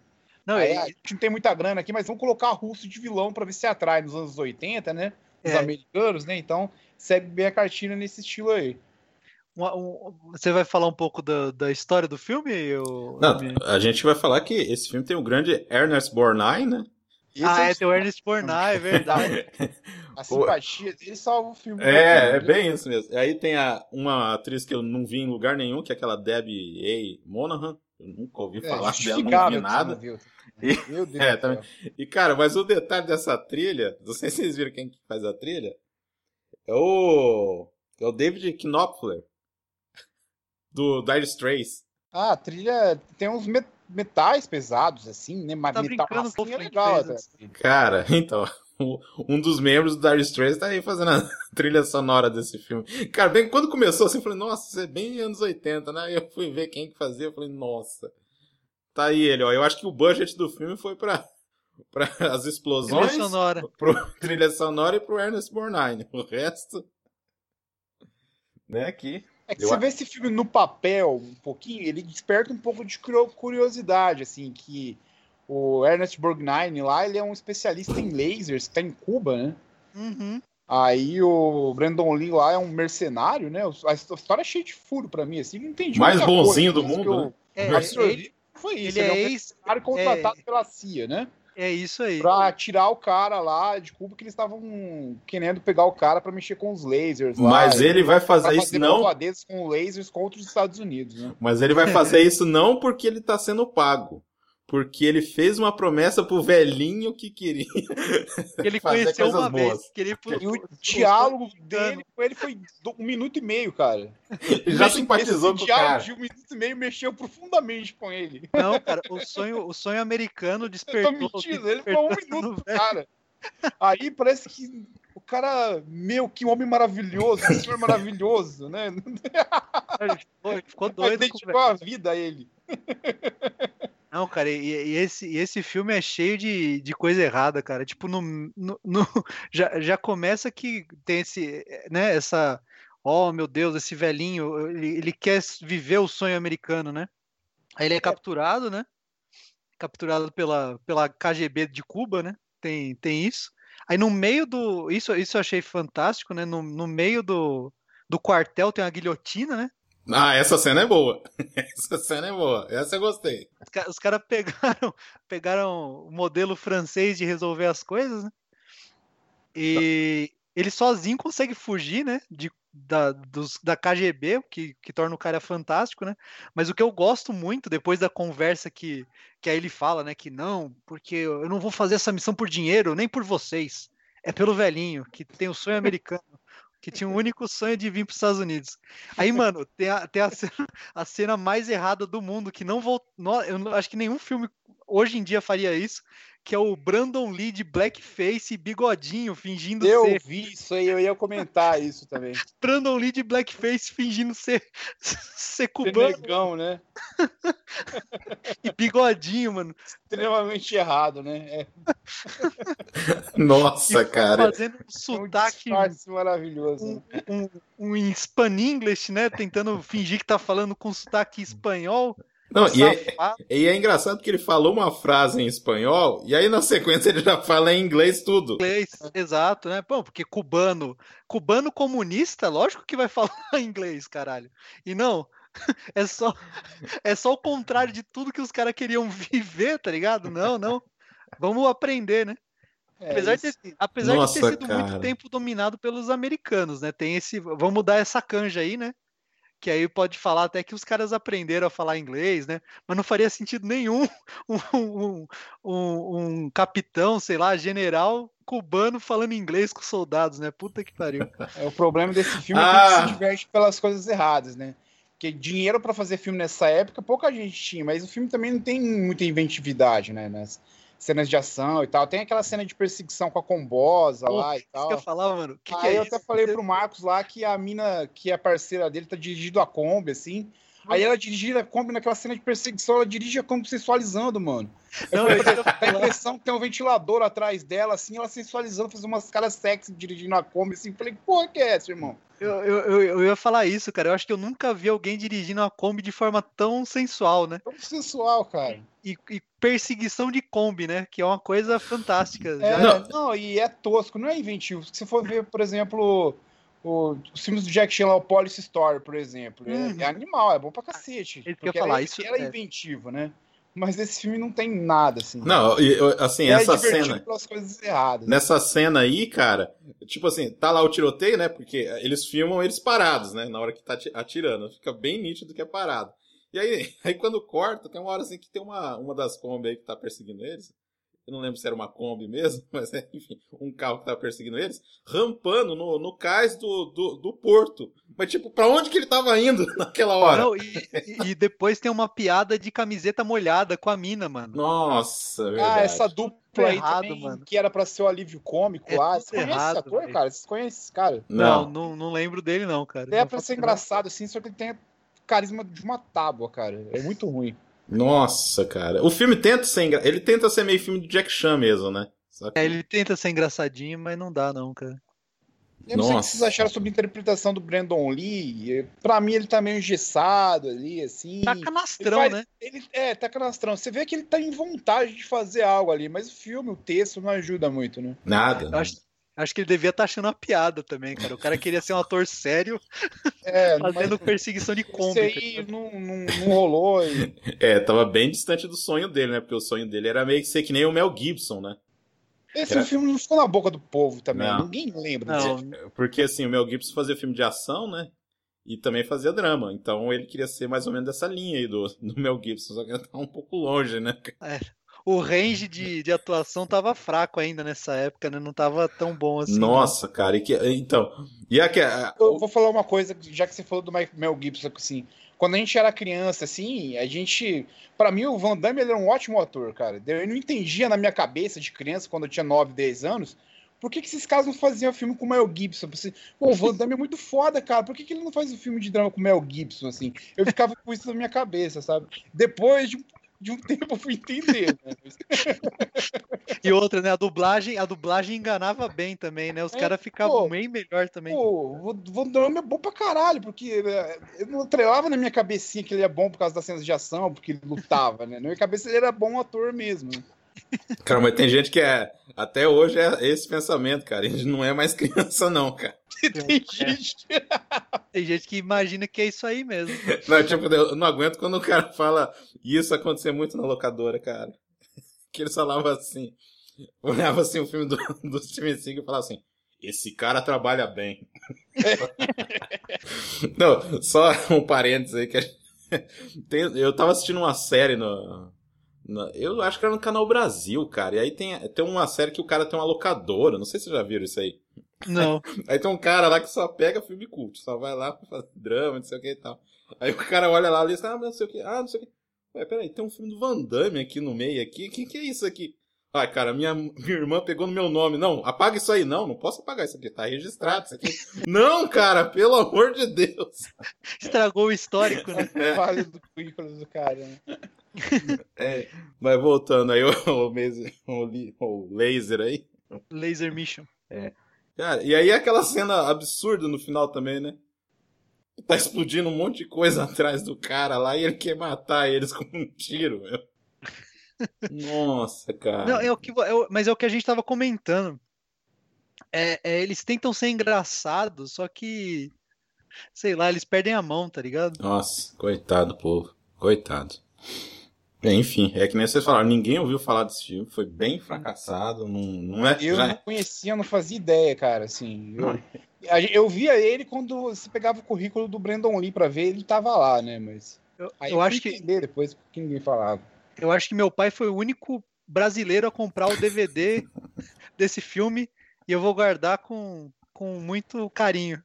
Não, Aí, é, a gente não tem muita grana aqui, mas vamos colocar russo de vilão pra ver se atrai nos anos 80, né? Os É. americanos, né? Então, segue bem a cartilha nesse estilo aí. um- um- você vai falar um pouco da, da história do filme? ou- Não, a gente vai falar que esse filme tem o grande Ernest Borgnine, né? Esse Ah, é, é, tem o Ernest Borgnine, é verdade. a simpatia dele salva o filme. É, é bem isso mesmo. Aí tem a, uma atriz que eu não vi em lugar nenhum, que é aquela Debbie A. Monahan. Eu nunca ouvi É, falar dela, não vi nada. não. E- Meu Deus É, também. E, cara, mas o detalhe dessa trilha, não sei se vocês viram quem que faz a trilha, é o, é o David Knopfler, do Dire Straits. Ah, a trilha tem uns met- metais pesados, assim, né? Mas Tá metal brincando assim é legal até. assim. Cara, então, um dos membros do Dire Straits tá aí fazendo a trilha sonora desse filme. Cara, bem, quando começou assim, eu falei, nossa, isso é bem anos 80, né? Aí eu fui ver quem que fazia, eu falei, nossa. Tá aí ele, ó. Eu acho que o budget do filme foi pra, pra as explosões, Trilha sonora. pro trilha sonora e pro Ernest Borgnine. O resto. Né, aqui. É que Eu você vê esse filme no papel um pouquinho, ele desperta um pouco de curio- curiosidade, assim, que o Ernest Borgnine lá, ele é um especialista em lasers, que tá em Cuba, né? Uhum. Aí o Brandon Lee lá é um mercenário, né? A história é cheia de furo pra mim, assim, não entendi. Mais bonzinho coisa, do mundo, eu né? É, ele, Foi isso, ele ele, é é um ex. mercenário contratado pela CIA, né? É isso aí. Pra tirar o cara lá de Cuba, que eles estavam querendo pegar o cara pra mexer com os lasers lá. Mas ele vai pra fazer isso não. com lasers contra os Estados Unidos, né? Mas ele vai fazer isso não porque ele tá sendo pago. Porque ele fez uma promessa pro velhinho que queria. Que ele fazer conheceu uma boas. vez. Que ele, E o diálogo dele com ele foi um minuto e meio, cara. Ele já simpatizou esse com o diálogo cara. de um minuto e meio mexeu profundamente com ele. Não, cara, o sonho, o sonho americano Eu tô despertou. mentindo, ele foi um despertou minuto, cara. Aí parece que o cara, meu, que homem maravilhoso, que senhor maravilhoso, né? Ele ficou, ele doido o dedicou velho. a vida a ele. Não, cara, e, e esse, e esse filme é cheio de, de coisa errada, cara. Tipo, no, no, no- já, já começa que tem esse, né, essa. Oh, meu Deus, esse velhinho, ele, ele quer viver o sonho americano, né? Aí ele é capturado, né? Capturado pela, pela KGB de Cuba, né? Tem, tem isso. Aí no meio do. Isso, isso eu achei fantástico, né? No, no meio do, do quartel tem uma guilhotina, né? Ah, essa cena é boa. Essa cena é boa. Essa eu gostei. Os ca- Os caras pegaram, pegaram o modelo francês de resolver as coisas, né? E ele sozinho consegue fugir, né? De, da, dos, da KGB, que, que torna o cara fantástico, né? Mas o que eu gosto muito, depois da conversa que, que aí ele fala, né? Que não, porque eu não vou fazer essa missão por dinheiro, nem por vocês. É pelo velhinho, que tem o sonho americano. Que tinha o único sonho de vir para os Estados Unidos. Aí, mano, tem a, tem a, cena, a cena mais errada do mundo, que não vou. no- Eu acho que nenhum filme hoje em dia faria isso, que é o Brandon Lee de blackface e bigodinho, fingindo Eu ser. vi isso aí, eu ia comentar isso também. Brandon Lee de blackface fingindo ser, ser cubano Negão, né? e bigodinho, mano. Extremamente errado, né? É Nossa, cara. Fazendo um um sotaque. disfarce maravilhoso. Um, um, um em Span English, né? Tentando fingir que tá falando com sotaque espanhol. Não, e é, e é engraçado que ele falou uma frase em espanhol e aí na sequência ele já fala em inglês tudo. inglês, exato, né? Bom, porque cubano, cubano comunista, lógico que vai falar inglês, caralho. E não, é só é só o contrário de tudo que os caras queriam viver, tá ligado? Não, não. Vamos aprender, né? É, Apesar, de ter, apesar de Nossa, ter sido cara. muito tempo dominado pelos americanos, né? Tem esse, vamos mudar essa canja aí, né? Que aí pode falar até que os caras aprenderam a falar inglês, né? Mas não faria sentido nenhum um, um, um- um capitão, sei lá, general cubano falando inglês com soldados, né? Puta que pariu. É, o problema desse filme é que Ah. se diverte pelas coisas erradas, né? Porque dinheiro pra fazer filme nessa época, pouca gente tinha, mas o filme também não tem muita inventividade, né? Nas cenas de ação e tal. Tem aquela cena de perseguição com a combosa lá e Isso que eu tal. falava, mano. Que que Aí é eu isso? até falei pro Marcos lá que a mina, que é parceira dele, tá dirigindo a Kombi, assim. Aí ela dirigindo a Kombi naquela cena de perseguição, ela dirige a Kombi sensualizando, mano. Não, eu Dá a impressão que tem um ventilador atrás dela, assim, ela sensualizando, fazendo umas caras sexy dirigindo a Kombi, assim. Falei, porra, que é essa, irmão? Eu, eu, eu, eu ia falar isso, cara. Eu acho que eu nunca vi alguém dirigindo uma Kombi de forma tão sensual, né? Tão sensual, cara. E, e perseguição de Kombi, né? Que é uma coisa fantástica. É, Já- não. Não. e é tosco, não é inventivo. Se você for ver, por exemplo, o- os filmes do Jack Chan, lá, o Police Story, por exemplo, é- Uhum. é, animal, é bom pra cacete. Ia porque falar, ela, isso ela é é. inventivo, né? Mas esse filme não tem nada, assim. Não, eu- assim, é essa cena. pelas coisas erradas. Nessa cena aí, cara, tipo assim, tá lá o tiroteio, né? Porque eles filmam eles parados, né? Na hora que tá ati- atirando. Fica bem nítido que é parado. E aí, aí quando corta, tem uma hora assim que tem uma, uma das Kombi aí que tá perseguindo eles. Eu não lembro se era uma Kombi mesmo, mas é, enfim, um carro que tá perseguindo eles, rampando no, no cais do, do, do porto. Mas, tipo, pra onde que ele tava indo naquela hora? Não, e, e- depois tem uma piada de camiseta molhada com a mina, mano. Nossa, Ah, verdade. essa dupla aí errado, também, mano. que era pra ser o alívio cômico É lá. Você conhece errado, esse ator, velho. cara? Vocês conhecem esse cara? Não, Não. não, não lembro dele, não, cara. É faço ser engraçado, assim, só que ele tem carisma de uma tábua, cara. É muito ruim. Nossa, cara. O filme tenta ser engra... Ele tenta ser meio filme do Jack Chan mesmo, né? Só que- É, ele tenta ser engraçadinho, mas não dá não, cara. Eu não sei o que Nossa. vocês acharam sobre a interpretação do Brandon Lee. Pra mim, ele tá meio engessado ali, assim. Tá canastrão, Ele faz- né? Ele, é, tá canastrão. Você vê que ele tá em vontade de fazer algo ali, mas o filme, o texto não ajuda muito, né? Nada. Eu acho, acho que ele devia estar achando uma piada também, cara. O cara queria ser um ator sério É, mas fazendo perseguição de isso Kombi. tá aí não, não, não rolou. E... É, tava bem distante do sonho dele, né? Porque o sonho dele era meio que ser que nem o Mel Gibson, né? Esse Era- filme não ficou na boca do povo também. Não. Ninguém lembra Não, disso. Porque assim, o Mel Gibson fazia filme de ação, né? E também fazia drama. Então ele queria ser mais ou menos dessa linha aí do, do Mel Gibson, só que ele tá um pouco longe, né? O range de, de atuação tava fraco ainda nessa época, né? Não tava tão bom assim. Nossa, cara. E que, então. E a, que- a- Eu vou falar uma coisa, já que você falou do Mel Gibson, assim, quando a gente era criança, assim, a gente. Pra mim, o Van Damme ele era um ótimo ator, cara. Eu não entendia na minha cabeça de criança, quando eu tinha 9, 10 anos, por que, que esses caras não faziam filme com o Mel Gibson? Pô, o Van Damme é muito foda, cara. Por que, que ele não faz um filme de drama com o Mel Gibson, assim? Eu ficava com isso na minha cabeça, sabe? Depois de um, de um tempo eu fui entender, né? E outra, né? A dublagem, a dublagem enganava bem também, né? Os É, caras ficavam bem melhor também. Pô, o Van Damme é bom pra caralho, porque é, eu não trelava na minha cabecinha que ele é bom por causa das cenas de ação, porque ele lutava, né? Na minha cabeça ele era bom ator mesmo. Cara, mas tem gente que é. Até hoje é esse pensamento, cara. A gente não é mais criança, não, cara. Tem gente que Tem gente que imagina que é isso aí mesmo. Não, tipo, eu não aguento quando o cara fala. Isso acontecia muito na locadora, cara. Que eles falavam assim. Olhava assim o filme do, do Steven Seagal e falava assim. Esse cara trabalha bem. não, só um parênteses aí que a gente- tem, eu tava assistindo uma série no- Eu acho que era no Canal Brasil, cara. E aí tem, tem uma série que o cara tem uma locadora. Não sei se vocês já viram isso aí. Não. Aí tem um cara lá que só pega filme cult, só vai lá pra fazer drama, não sei o que e tal. Aí o cara olha lá e diz, ah, mas não sei o que, ah, não sei o que. Ué, peraí, tem um filme do Van Damme aqui no meio aqui, o que, que é isso aqui? Ai, cara, minha, minha irmã pegou no meu nome. Não, apaga isso aí. Não, não posso apagar isso aqui, tá registrado isso aqui. não, cara, pelo amor de Deus. Estragou o histórico, né? vale do currículo do cara, né? É, mas voltando aí, o, o, o laser aí. Laser Mission. Cara, e aí aquela cena absurda no final também, né? Tá explodindo um monte de coisa atrás do cara lá e ele quer matar eles com um tiro, meu. Nossa, cara. Não, é o que, é o- mas é o que a gente tava comentando. É, é, eles tentam ser engraçados, só que. Sei lá, eles perdem a mão, tá ligado? Nossa, coitado, povo. Coitado. Bem, enfim, é que nem vocês falaram, ninguém ouviu falar desse filme, foi bem fracassado, não, não é. Eu já- não conhecia, não fazia ideia, cara, assim. Eu, eu via ele quando você pegava o currículo do Brandon Lee pra ver, ele tava lá, né? Mas. Eu, Aí eu acho que, depois que ninguém falava. eu acho que meu pai foi o único brasileiro a comprar o DVD desse filme e eu vou guardar com, com muito carinho.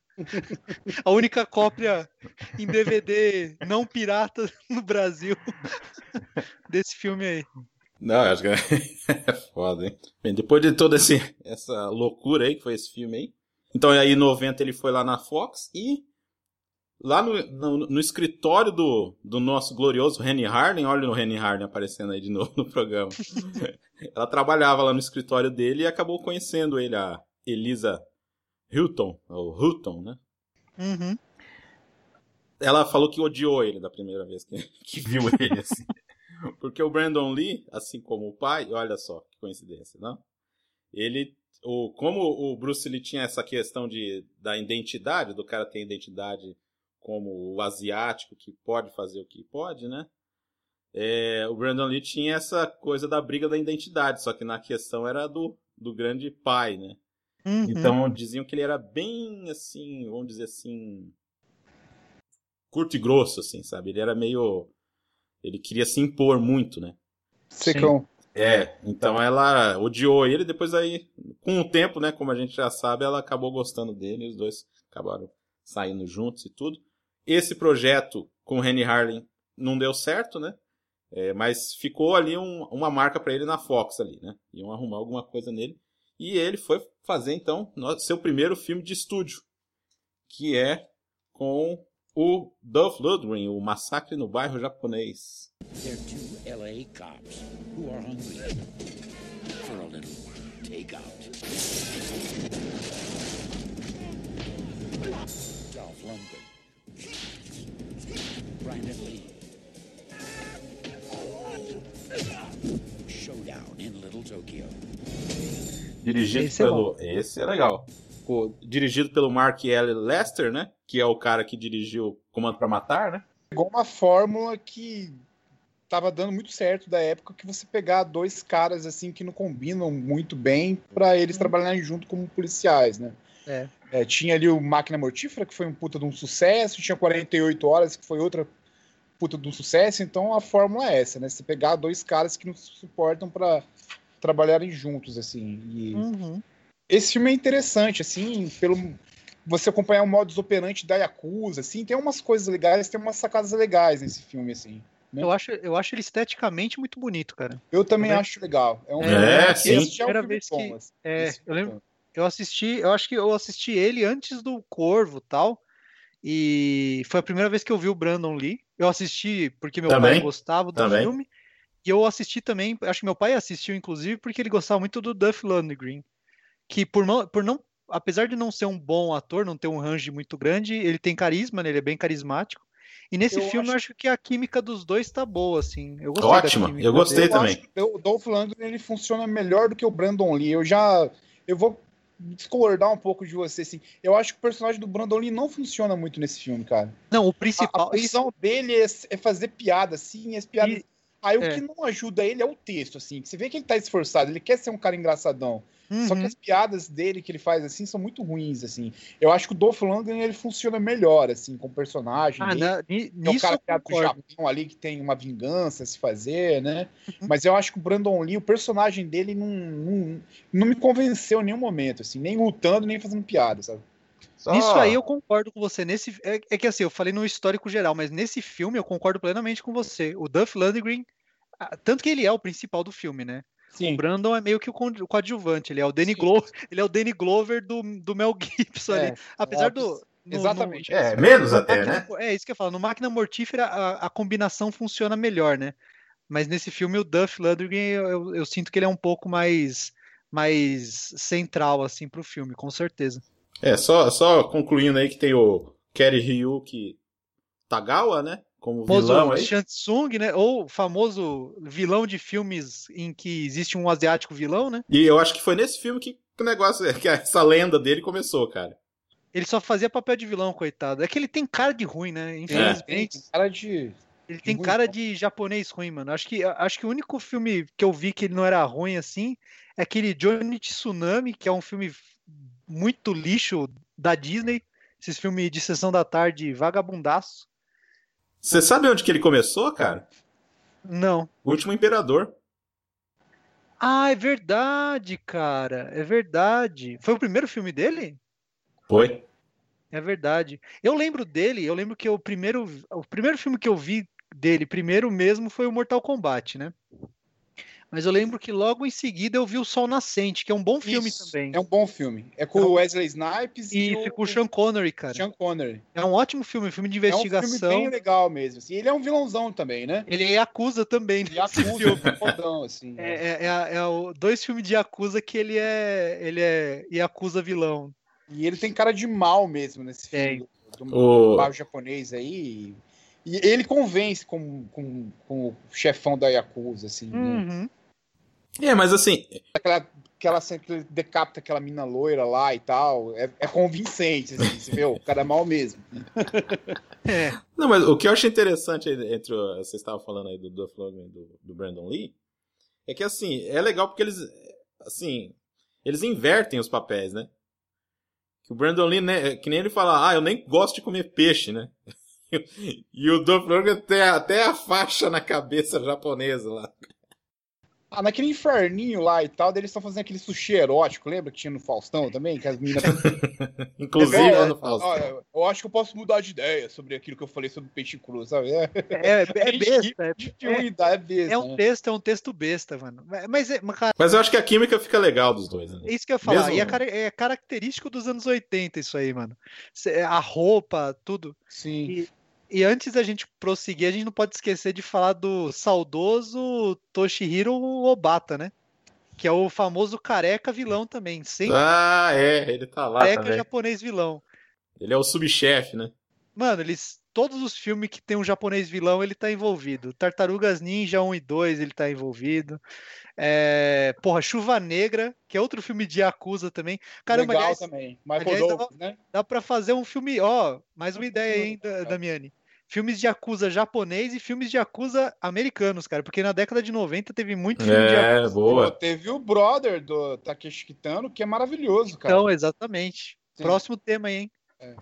A única cópia em DVD não pirata no Brasil desse filme aí. Não, acho que é foda, hein? Bem, depois de toda esse, essa loucura aí que foi esse filme aí. Então aí em 90 ele foi lá na Fox e lá no, no, no escritório do, do nosso glorioso Henry Harden, olha o Henry Harden aparecendo aí de novo no programa. Ela trabalhava lá no escritório dele e acabou conhecendo ele, a Elisa Hilton, ou Hilton, né? Uhum. ela falou que odiou ele da primeira vez que, que viu ele, assim. Porque o Brandon Lee, assim como o pai, olha só que coincidência, não? Ele, o, como o Bruce Lee tinha essa questão de, da identidade, do cara ter identidade como o asiático que pode fazer o que pode, né? É, o Brandon Lee tinha essa coisa da briga da identidade, só que na questão era do, do grande pai, né? Uhum. Então diziam que ele era bem assim, vamos dizer assim, curto e grosso, assim, sabe? Ele era meio. Ele queria se impor muito, né? Secão. É, então ela odiou ele, depois aí, com o tempo, né, como a gente já sabe, ela acabou gostando dele e os dois acabaram saindo juntos e tudo. Esse projeto com o Henry Harlan não deu certo, né? É, mas ficou ali um- uma marca para ele na Fox ali, né? Iam arrumar alguma coisa nele. E ele foi fazer então seu primeiro filme de estúdio, que é com o Dolph Lundgren, o Massacre no Bairro Japonês. Showdown in Little Tokyo. Dirigido Esse é pelo. Esse é legal. O- dirigido pelo Mark L. Lester, né? Que é o cara que dirigiu Comando pra Matar, né? Pegou uma fórmula que tava dando muito certo da época que você pegar dois caras assim que não combinam muito bem pra eles trabalharem junto como policiais, né? É. É, tinha ali o Máquina Mortífera, que foi um puta de um sucesso, tinha 48 Horas, que foi outra puta de um sucesso, então a fórmula é essa, né? Você pegar dois caras que não se suportam pra trabalharem juntos, assim. E Uhum. esse filme é interessante, assim, pelo você acompanhar o modus operandi da Yakuza, assim, tem umas coisas legais, tem umas sacadas legais nesse filme, assim. né? Eu acho, eu acho ele esteticamente muito bonito, cara. Eu também Também. acho legal. É, um É, esse sim. já é um Primeira filme vez bom, que- assim. é, Esse eu é lembro- bom. Eu assisti, eu acho que eu assisti ele antes do Corvo tal. E foi a primeira vez que eu vi o Brandon Lee. Eu assisti porque meu Também, pai gostava do também. filme. E eu assisti também, acho que meu pai assistiu, inclusive, porque ele gostava muito do Duff Lundgren. Que por não, por não, apesar de não ser um bom ator, não ter um range muito grande, ele tem carisma, né? Ele é bem carismático. E nesse Eu filme eu acho- acho que a química dos dois tá boa, assim. Eu gostei Ótima, eu gostei dele. Eu também. acho que o Dolph Lundgren ele funciona melhor do que o Brandon Lee. Eu já eu vou discordar um pouco de você assim. Eu acho que o personagem do Brandon Lee não funciona muito nesse filme, cara. Não, o A, a principal. função dele é, é fazer piada, assim, as piadas. E- Aí o é. que não ajuda ele é o texto, assim. que Você vê que ele tá esforçado, ele quer ser um cara engraçadão. Só que Uhum. as piadas dele que ele faz, assim, são muito ruins, assim. Eu acho que o Dolph Lundgren, ele funciona melhor, assim, com o personagem Ah, dele. na- ni- É o cara do. Japão ali, que tem uma vingança a se fazer, né? Uhum. Mas eu acho que o Brandon Lee, o personagem dele não, não, não me convenceu em nenhum momento, assim. Nem lutando, nem fazendo piada, sabe? Só- Nisso aí eu concordo com você. Nesse, é, é que assim, eu falei no histórico geral, mas nesse filme eu concordo plenamente com você. O Duff Lundgren, tanto que ele é o principal do filme, né? Sim. O Brandon é meio que o o coadjuvante, ele é o Danny. Glover, ele é o Danny Glover do, do Mel Gibson ali. É, Apesar é, do no- Exatamente. É, menos no- até, no- né? É isso que eu falo. No Máquina Mortífera a, a combinação funciona melhor, né? Mas nesse filme o Duff Lundgren eu, eu, eu sinto que ele é um pouco mais mais central assim pro filme, com certeza. É, só, só concluindo aí que tem o Kerry Ryuki Tagawa, né? Como famoso vilão aí. Shansung, né? Ou famoso vilão de filmes em que existe um asiático vilão, né? E eu acho que foi nesse filme que o negócio, que essa lenda dele começou, cara. Ele só fazia papel de vilão, coitado. É que ele tem cara de ruim, né? Tem, Infelizmente, tem cara de. ele tem ruim, cara de japonês ruim, mano. Acho que acho que o único filme que eu vi que ele não era ruim assim é aquele Johnny Tsunami, que é um filme muito lixo da Disney. Esses filmes de sessão da tarde vagabundaço. Você sabe onde que ele começou, cara? Não. O Último Imperador. Ah, é verdade, cara. É verdade. Foi o primeiro filme dele? Foi. É verdade. Eu lembro dele, eu lembro que o primeiro, o primeiro filme que eu vi dele, primeiro mesmo, foi o Mortal Kombat, né? Mas eu lembro que logo em seguida eu vi o Sol Nascente, que é um bom filme Isso, também. É um bom filme. É com É um- o Wesley Snipes E o, ficou o Sean Connery, cara. Sean Connery. É um ótimo filme, um filme de É um investigação. filme bem legal mesmo. Assim. Ele é um vilãozão também, né? Ele é acusa também. E a filme fodão, assim. É, é, é, a- é o- dois filmes de Yakuza que ele é. Ele é. E acusa vilão. E ele tem cara de mal mesmo nesse filme do, do O- bairro japonês aí. E ele convence com, com, com o chefão da Yakuza, assim. né? Uhum. É, mas assim, Aquela, aquela cena que ele decapita aquela mina loira lá e tal. É, é convincente, assim, você vê, o cara é mal mesmo. É. Não, mas o que eu acho interessante aí entre o, vocês estavam falando aí do Duff Lundgren e do, do Brandon Lee é que assim, é legal porque eles assim, eles invertem os papéis, né? Que o Brandon Lee, né, que nem ele fala, ah, eu nem gosto de comer peixe, né? E o Duff Lundgren tem até a faixa na cabeça japonesa lá. Ah, naquele inferninho lá e tal, eles estão fazendo aquele sushi erótico, lembra que tinha no Faustão também? Que as meninas. Inclusive, É, lá no Faustão. Eu acho que eu posso mudar de ideia sobre aquilo que eu falei sobre peixe cru, sabe? É, É, é besta. É, unidade, é besta. é um né? texto, é um texto besta, mano. Mas, é- mas, cara, Mas eu acho que a química fica legal dos dois, né? é isso que eu ia falar. Mesmo- E é, cara- é característico dos anos 80 isso aí, mano. A roupa, tudo. Sim. E antes da gente prosseguir, a gente não pode esquecer de falar do saudoso Toshihiro Obata, né? Que é o famoso careca vilão também. Sem Ah, é, ele tá lá careca também. japonês vilão. Ele é o subchefe, né? Mano, eles. Todos os filmes que tem um japonês vilão, ele tá envolvido. Tartarugas Ninja 1 e 2, ele tá envolvido. É, Porra, Chuva Negra, que é outro filme de Yakuza também. Caramba, Legal aliás, também. Michael aliás, dá- né? dá pra fazer um filme. Ó, mais uma ideia aí, hein, Da- Damiani. Filmes de Yakuza japonês e filmes de Yakuza americanos, cara. Porque na década de 90 teve muito filme de É, Yakuza. Pô, boa. teve o Brother do Takeshi Kitano, que é maravilhoso, cara. Então, exatamente. Sim. Próximo tema aí, hein?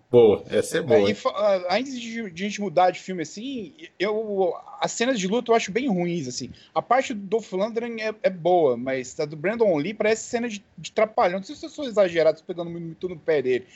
Boa, essa é É, boa. e ah, antes de, de a gente mudar de filme assim, eu as cenas de luta eu acho bem ruins assim. A parte do Dolph Lundgren é, é boa, mas a do Brandon Lee parece cena de, de trapalhão. Não sei se eu sou exagerado, tô pegando muito no pé dele.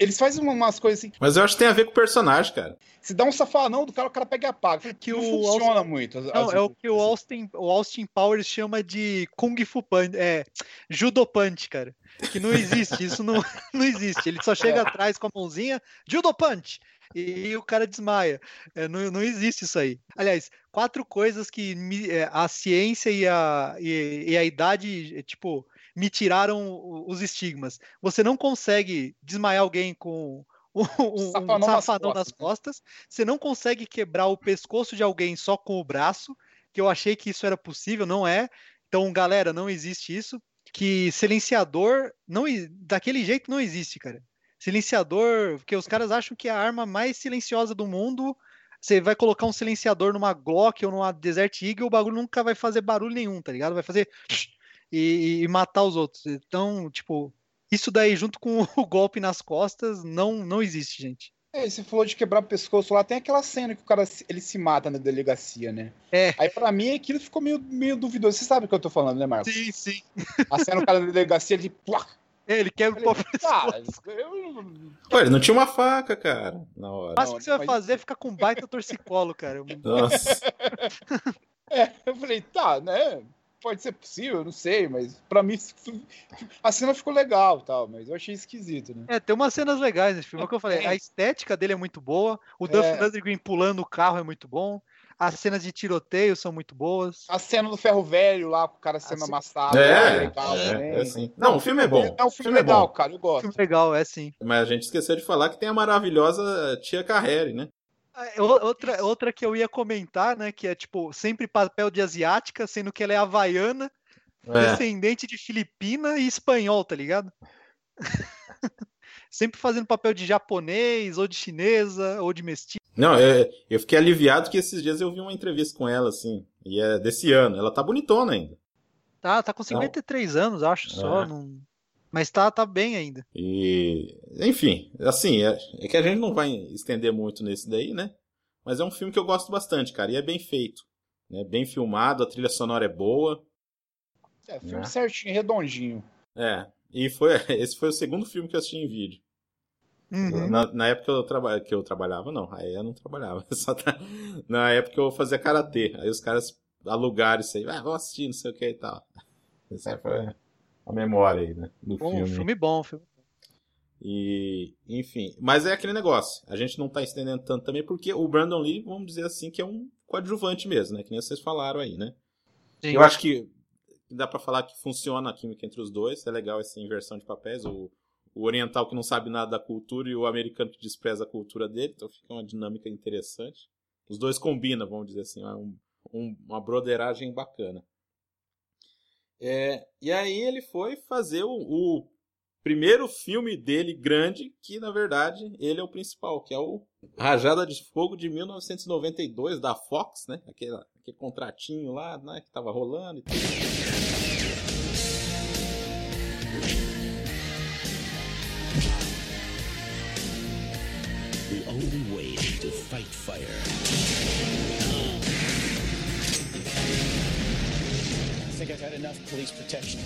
Eles fazem uma- umas coisas assim, Mas eu acho que tem a ver com o personagem, cara. se dá um safanão do cara, o cara pega e apaga. Que não o funciona muito. as- Não, as é o que o assim. Austin, o Austin Powers chama de Kung Fu Punch, é, Judo Punch, cara. Que não existe, isso não, não existe. Ele só chega atrás com a mãozinha, Judo Punch, e, o cara desmaia. É, não, não existe isso aí. Aliás, quatro coisas que me- é, a ciência e a, e, e a idade, é, tipo, me tiraram os estigmas. Você não consegue desmaiar alguém com um, um Safanão nas safanão nas costas, costas. Você não consegue quebrar o pescoço de alguém só com o braço, que eu achei que isso era possível, não é. Então, galera, não existe isso. Que silenciador não daquele jeito não existe, cara. Silenciador, porque os caras acham que é a arma mais silenciosa do mundo. Você vai colocar um silenciador numa Glock ou numa Desert Eagle, o bagulho nunca vai fazer barulho nenhum, tá ligado? Vai fazer e, e matar os outros. Então, tipo, isso daí junto com o golpe nas costas não não existe, gente. É, você falou de quebrar o pescoço lá, tem aquela cena que o cara se- ele se mata na delegacia, né? É. Aí pra mim aquilo ficou meio, meio duvidoso. Você sabe o que eu tô falando, né, Marcos? Sim, sim. A cena do cara na delegacia, ele. Plá, É, ele quebra o cara, pescoço. eu, Pô, ele não tinha uma faca, cara, na hora. O máximo que você vai mas- fazer é ficar com um baita torcicolo, cara. Nossa. É, eu falei, tá, né? Pode ser possível, não sei, mas pra mim a cena ficou legal, tal, mas eu achei esquisito, né? É, tem umas cenas legais nesse filme. É o que eu falei. A estética dele é muito boa. O Duff É. Lundgren pulando o carro é muito bom. As cenas de tiroteio são muito boas. A cena do ferro velho lá, com o cara sendo amassado. é É, legal também. é, é assim. Não, o filme é bom. É um O filme legal, cara, eu gosto. Filme legal, é sim. Mas a gente esqueceu de falar que tem a maravilhosa Tia Carrere, né? O- Outra, outra que eu ia comentar, né? Que é tipo, sempre papel de asiática, sendo que ela é havaiana, É. descendente de filipina e espanhol, tá ligado? sempre fazendo papel de japonês, ou de chinesa, ou de mestiço. Não, é, eu fiquei aliviado que esses dias eu vi uma entrevista com ela, assim. E é desse ano. Ela tá bonitona ainda. Tá, tá com 53 anos, acho, só. É. não- Mas tá, tá bem ainda. E, enfim, assim, é, é que a gente não vai estender muito nesse daí, né? Mas é um filme que eu gosto bastante, cara, e é bem feito. Né? Bem filmado, a trilha sonora é boa. É, filme Né? certinho, redondinho. É, e foi, esse foi o segundo filme que eu assisti em vídeo. Uhum. Na, na época eu traba, que eu trabalhava, não, aí eu não trabalhava. Só tá- na época eu fazia karatê. Aí os caras alugaram isso aí, ah, vamos assistir, não sei o que e tal. Essa aí foi a memória aí, né? Do Bom, filme. filme bom, filme. E, enfim, mas é aquele negócio. A gente não tá estendendo tanto também porque o Brandon Lee, vamos dizer assim, que é um coadjuvante mesmo, né? Que nem vocês falaram aí, né? Sim. Eu acho que dá pra falar que funciona a química entre os dois. É legal essa inversão de papéis. O, o oriental que não sabe nada da cultura e o americano que despreza a cultura dele. Então fica uma dinâmica interessante. Os dois combinam, vamos dizer assim. É um, um- uma broderagem bacana. É, e aí ele foi fazer o, o primeiro filme dele grande, que na verdade ele é o principal, que é o Rajada de Fogo de 1992 da Fox, né? Aquele, aquele contratinho lá, né? Que tava rolando e tudo. The only way to fight fire think I've had enough police protection.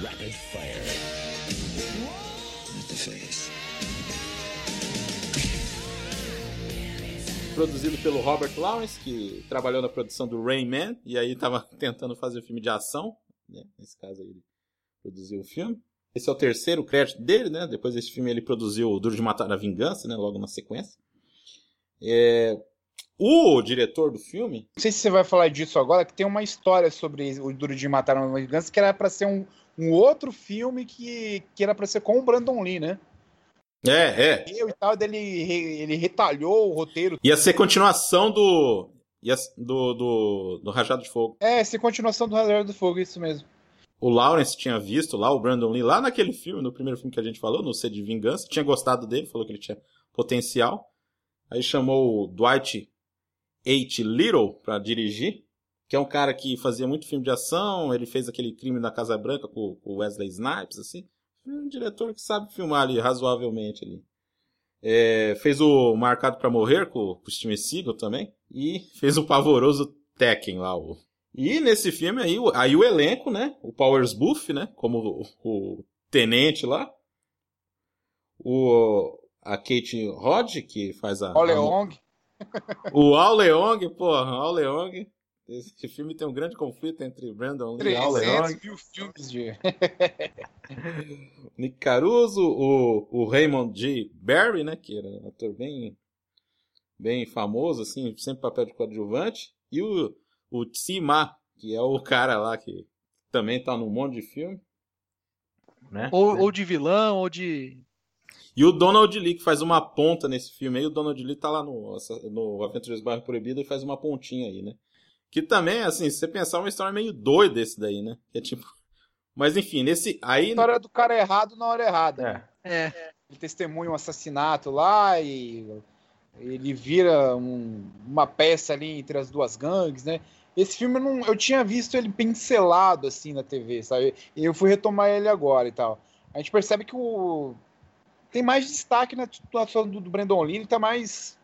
Rapid fire. At the face. Produzido pelo Robert Lawrence, que trabalhou na produção do Rain Man, e aí tava tentando fazer filme de ação, né? Nesse caso aí ele produziu o filme. Esse é o terceiro crédito dele, né? Depois desse filme ele produziu o Duro de Matar a Vingança, né? Logo na sequência. É... O diretor do filme. Não sei se você vai falar disso agora, que tem uma história sobre o Duro de Matar uma Vingança que era pra ser um, um outro filme que, que era pra ser com o Brandon Lee, né? É, é. E tal, dele, ele retalhou o roteiro. Ia ser continuação do. Ia, do, do, do Rajado de Fogo. É, ser continuação do Rajado de Fogo, isso mesmo. O Lawrence tinha visto lá o Brandon Lee, lá naquele filme, no primeiro filme que a gente falou, no C de Vingança, tinha gostado dele, falou que ele tinha potencial. Aí chamou o Dwight H. Little pra dirigir, que é um cara que fazia muito filme de ação, ele fez aquele crime na Casa Branca com o Wesley Snipes, assim. Um diretor que sabe filmar ali razoavelmente ali. É, fez o Marcado para Morrer com, com o Steven Seagal também. E fez o pavoroso Tekken lá. O... E nesse filme aí, o- aí o elenco, né? O Powers Buff, né? Como o, o tenente lá. O, a Kate Hodge, que faz a... O a- Leong. O Al Leong, porra, Al Leong. Esse filme tem um grande conflito entre Brandon Lee e Al 300 Leong. mil filmes de. Nick Caruso, o, o Raymond G. Barry, né, que era um ator bem, bem famoso, assim, sempre papel de coadjuvante, e o, o Tsima, que é o cara lá que também tá num monte de filme. Né? Ou, ou de vilão, ou de. E o Donald Lee, que faz uma ponta nesse filme aí, o Donald Lee tá lá no, no Aventuras do Bairro Proibido e faz uma pontinha aí, né? Que também, assim, se você pensar, é uma história meio doida esse daí, né? Que é tipo... Mas enfim, nesse... Aí... história do cara errado na hora errada. né? É. Ele testemunha um assassinato lá e ele vira um- uma peça ali entre as duas gangues, né? Esse filme eu, não, eu tinha visto ele pincelado assim na TV, sabe? E eu fui retomar ele agora e tal. A gente percebe que o tem mais destaque na atuação do, do Brandon Lee, ele tá mais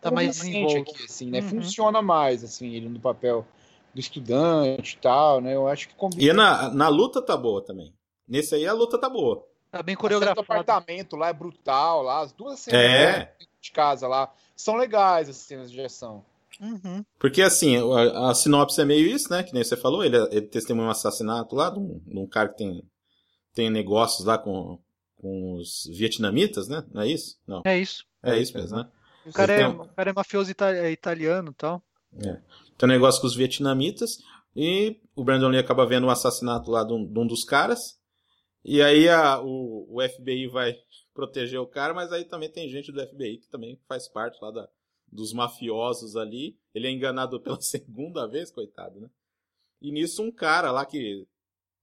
Tá mais desenvolto. aqui, assim, né? Uhum. Funciona mais, assim, ele no papel do estudante e tal, né? Eu acho que combina. E na, na luta tá boa também. Nesse aí a luta tá boa. Tá bem coreografado. apartamento lá é brutal, lá as duas cenas É. né, de casa lá são legais as cenas de ação. Uhum. Porque assim, a, a sinopse é meio isso, né? Que nem você falou, ele, ele testemunha um assassinato lá de um, de um cara que tem, tem negócios lá com, com os vietnamitas, né? Não é isso? Não. É isso. É isso mesmo, né? O cara, é, o cara é mafioso é italiano e tal. Tem um negócio com os vietnamitas e o Brandon Lee acaba vendo o assassinato lá de um, de um dos caras. E aí a, o, o FBI vai proteger o cara, mas aí também tem gente do FBI que também faz parte lá da, dos mafiosos ali. Ele é enganado pela segunda vez, coitado, né? E nisso um cara lá que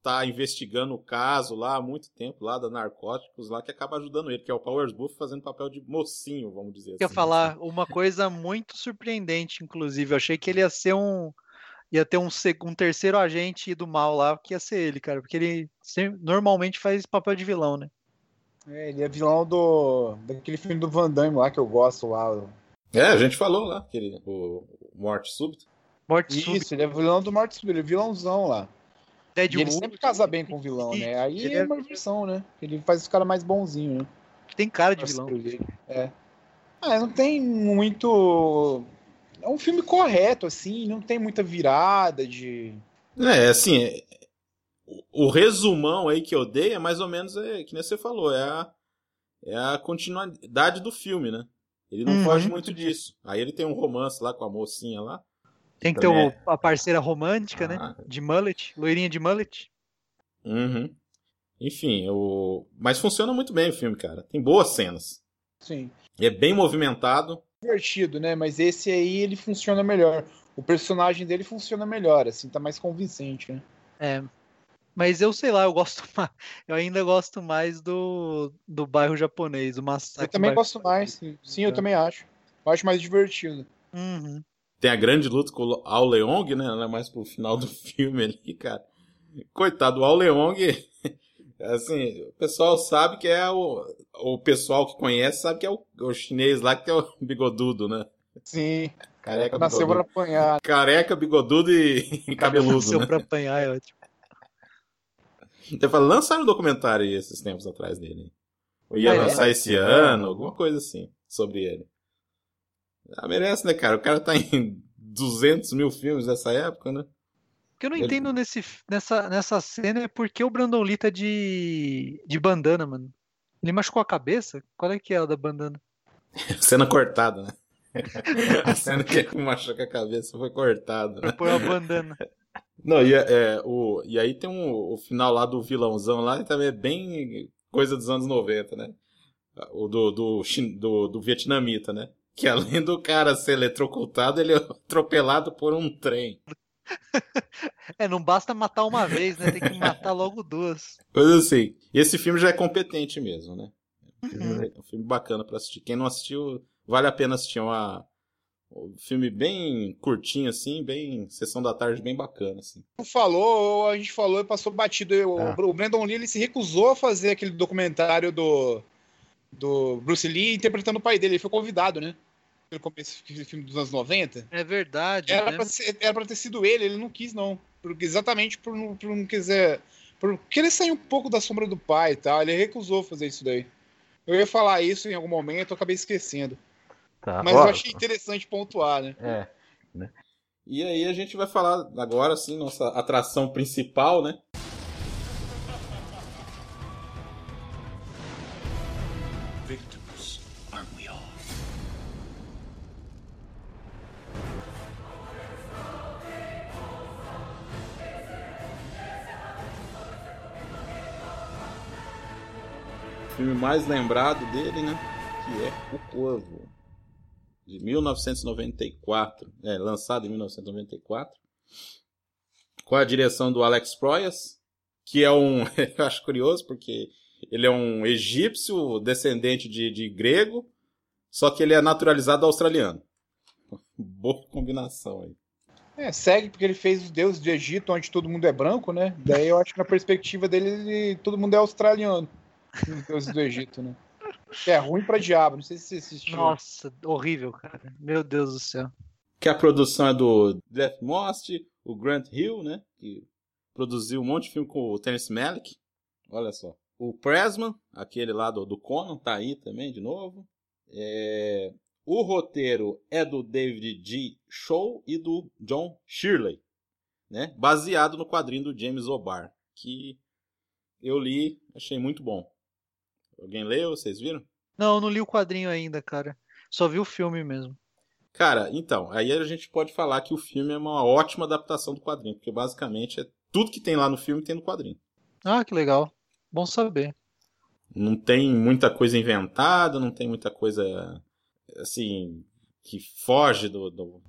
tá investigando o caso lá há muito tempo, lá da narcóticos, lá que acaba ajudando ele, que é o Powers Buff fazendo papel de mocinho, vamos dizer Eu ia assim. falar uma coisa muito surpreendente, inclusive. Eu achei que ele ia ser um. Ia ter um, um terceiro agente do mal lá, que ia ser ele, cara. Porque ele sempre- normalmente faz papel de vilão, né? É, ele é vilão do daquele filme do Van Damme lá que eu gosto lá. É, a gente falou lá, aquele, o, o Morte Súbita. Morte súbita, Isso, ele é vilão do Morte Súbita, ele é vilãozão lá. E ele Deadwood. sempre casa bem com o vilão, né? Aí Ele é é- uma versão, né? Ele faz os caras mais bonzinhos, né? Tem cara de vilão. É. Ah, não tem muito. É um filme correto, assim, não tem muita virada de. É, assim, é- o, o resumão aí que eu dei é mais ou menos, é, que nem você falou, é a, é a continuidade do filme, né? Ele não Uhum. foge muito disso. Aí ele tem um romance lá com a mocinha lá. Tem que ter Também o- a parceira romântica, né? Ah, De mullet, loirinha de mullet. uhum. Enfim, o... mas funciona muito bem o filme, cara. Tem boas cenas. Sim. É bem movimentado. Divertido, né? Mas esse aí ele funciona melhor. O personagem dele funciona melhor, assim, tá mais convincente, né? É. Mas eu sei lá, eu gosto mais. Eu ainda gosto mais do, do bairro japonês, o massacre. Eu também gosto mais. Sim, Sim, eu Tá. também acho. Eu acho mais divertido. Uhum. Tem a grande luta com o Ao Leong, né? Ela é mais pro final do filme ali, cara. Coitado, o Ao Leong, assim, o pessoal sabe que é o. O pessoal que conhece sabe que é o, o chinês lá que é o bigodudo, né? Sim. Careca, Nasceu pra bigodudo. apanhar. Careca, bigodudo e, e cabeludo, Nasceu né? pra apanhar, é ótimo. Fala, lançaram um documentário aí esses tempos atrás dele. Ou ia Ah, é? lançar esse ano, alguma coisa assim, sobre ele. Ah, merece, né, cara? O cara tá em 200 mil filmes nessa época, né? O que eu não Ele- entendo nesse, nessa, nessa cena é porque o Brandon Lee tá de, de bandana, mano. Ele machucou a cabeça? Qual é que é a da bandana? Cena cortada, né? A cena que ele machuca a cabeça foi cortada, né? Pôr a bandana. Não, e, é, é, o, e aí tem um, o final lá do vilãozão lá, e também é bem coisa dos anos 90, né? O do, do, do, do vietnamita, né? Que além do cara ser eletrocutado, ele é atropelado por um trem. É, não basta matar uma vez, né? Tem que matar logo duas. Coisa assim. Esse filme já é competente mesmo, né? É um filme- Uhum. É um filme bacana pra assistir. Quem não assistiu, vale a pena assistir. É uma, um filme bem curtinho, assim, bem. Sessão da tarde bem bacana, assim. falou, a gente falou e passou batido. O, Ah. o Brandon Lee ele se recusou a fazer aquele documentário do, do Bruce Lee interpretando o pai dele. Ele foi convidado, né? Pelo começo aquele filme dos anos 90. É verdade, Era né? pra, ser- era pra ter sido ele, ele não quis, não. Porque, exatamente por não, por não quiser. Por querer sair um pouco da sombra do pai e tal. Ele recusou fazer isso daí. Eu ia falar isso em algum momento, eu acabei esquecendo. Tá. Mas Ó, eu achei interessante pontuar, né? É. E aí a gente vai falar agora, assim, nossa atração principal, né? Filme mais lembrado dele, né? Que é O Corvo. De 1994. É, lançado em 1994. Com a direção do Alex Proyas. Que é um... Eu acho curioso, porque ele é um egípcio descendente de, de grego. Só que ele é naturalizado australiano. Boa combinação aí. É, segue porque ele fez os deuses do Egito, onde todo mundo é branco, né? Daí eu acho que na perspectiva dele, ele- todo mundo é australiano. Os deuses do Egito, né? É ruim pra diabo, não sei se você assistiu. Nossa, horrível, cara. Meu Deus do céu. que a produção é do Death Most, o Grant Hill, né? Que produziu um monte de filme com o Terence Malick. Olha só. O Pressman, aquele lá do, do Conan, tá aí também de novo. É, O roteiro é do David G. Shaw e do John Shirley, né? Baseado no quadrinho do James O'Barr, que eu li, achei muito bom. Alguém leu? Vocês viram? Não, eu não li o quadrinho ainda, cara. Só vi o filme mesmo. Cara, então, aí a gente pode falar que o filme é uma ótima adaptação do quadrinho, porque basicamente é tudo que tem lá no filme tem no quadrinho. Ah, que legal. Bom saber. Não tem muita coisa inventada, não tem muita coisa assim que foge do, do,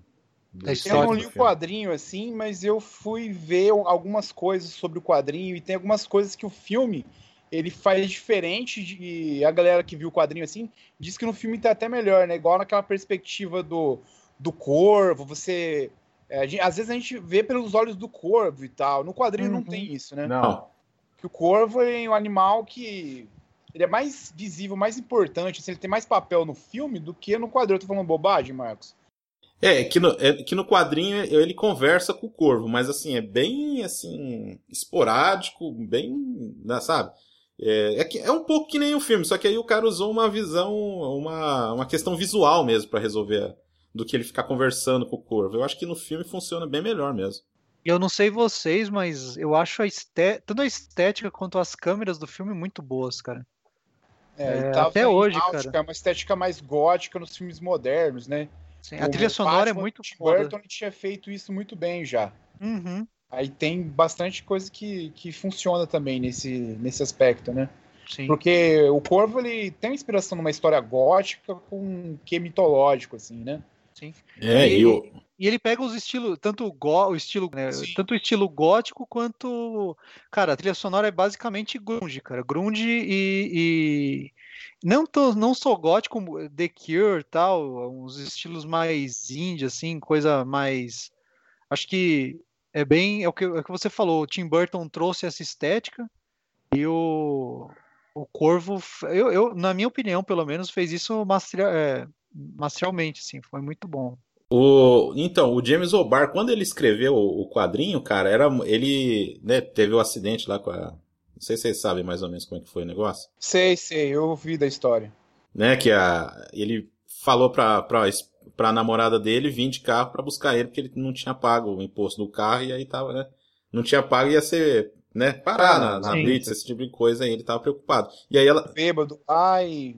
do Da Eu não do li o quadrinho assim, mas eu fui ver algumas coisas sobre o quadrinho e tem algumas coisas que o filme ele faz diferente de a galera que viu o quadrinho assim diz que no filme tá até melhor, né? Igual naquela perspectiva do, do corvo, você é, gente- às vezes a gente vê pelos olhos do corvo e tal. No quadrinho não Uhum. tem isso, né? Não. Que o corvo é um animal que ele é mais visível, mais importante, assim, ele tem mais papel no filme do que no quadrinho. Eu tô falando bobagem, Marcos? É, que no, é que no quadrinho ele conversa com o corvo, mas assim, é bem assim, esporádico, bem, né, sabe? É, é, que- é um pouco que nem o filme, só que aí o cara usou uma visão, uma, uma questão visual mesmo pra resolver do que ele ficar conversando com o corvo. Eu acho que no filme funciona bem melhor mesmo. Eu não sei vocês, mas eu acho a esté... tanto a estética quanto as câmeras do filme muito boas, cara. É, É, tava até hoje, náutica, cara. uma estética mais gótica nos filmes modernos, né? Sim, a trilha sonora é Batman muito do Tim. Burton tinha feito isso muito bem já. Uhum, Aí tem bastante coisa que, que funciona também nesse, nesse aspecto, né? sim. Porque o Corvo ele tem uma inspiração numa história gótica com um que mitológico, assim, né? É, E- e o, E ele pega os estilos, tanto o, gó, o estilo, né, Sim. tanto o estilo gótico quanto, cara, a trilha sonora é basicamente grunge, cara, grunge e, e não tô, não só gótico, The Cure, tal, uns estilos mais indie assim, coisa mais, acho que é bem, é o que, é o que você falou, o Tim Burton trouxe essa estética e o o Corvo, eu, eu, na minha opinião, pelo menos, fez isso é, masteralmente, assim, foi muito bom. O, então, o James O'Barr, quando ele escreveu o, o quadrinho, cara, era ele né, teve o acidente lá com a, Não sei se vocês sabem mais ou menos como é que foi o negócio. Sei, sei, eu ouvi da história. Né, que a, ele falou pra, pra, pra namorada dele vir de carro pra buscar ele, porque ele não tinha pago o imposto do carro e aí tava, né? Não tinha pago e ia ser, né? Parar na, na Sim. blitz, esse tipo de coisa aí, ele tava preocupado. E aí ela, Bêbado e.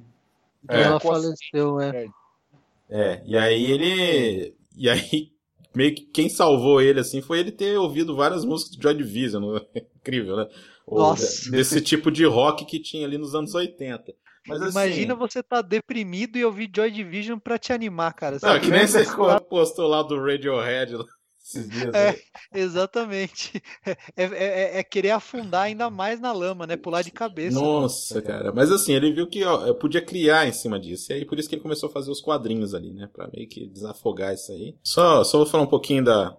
É. ela Ficou faleceu, é. assim, É, e aí ele. E aí, meio que quem salvou ele, assim, foi ele ter ouvido várias músicas de Joy Division. né? Incrível, né? Ou Nossa. Desse tipo de rock que tinha ali nos anos 80. Mas assim. Imagina você tá deprimido e ouvir Joy Division pra te animar, cara. Não, que nem você postou lá do Radiohead lá esses dias. É. né? Exatamente. É, é- é querer afundar ainda mais na lama, né? Pular de cabeça. Nossa, cara. Mas assim, ele viu que ó, eu podia criar em cima disso. E aí por isso que ele começou a fazer os quadrinhos ali, né? Pra meio que desafogar isso aí. Só, só vou falar um pouquinho da,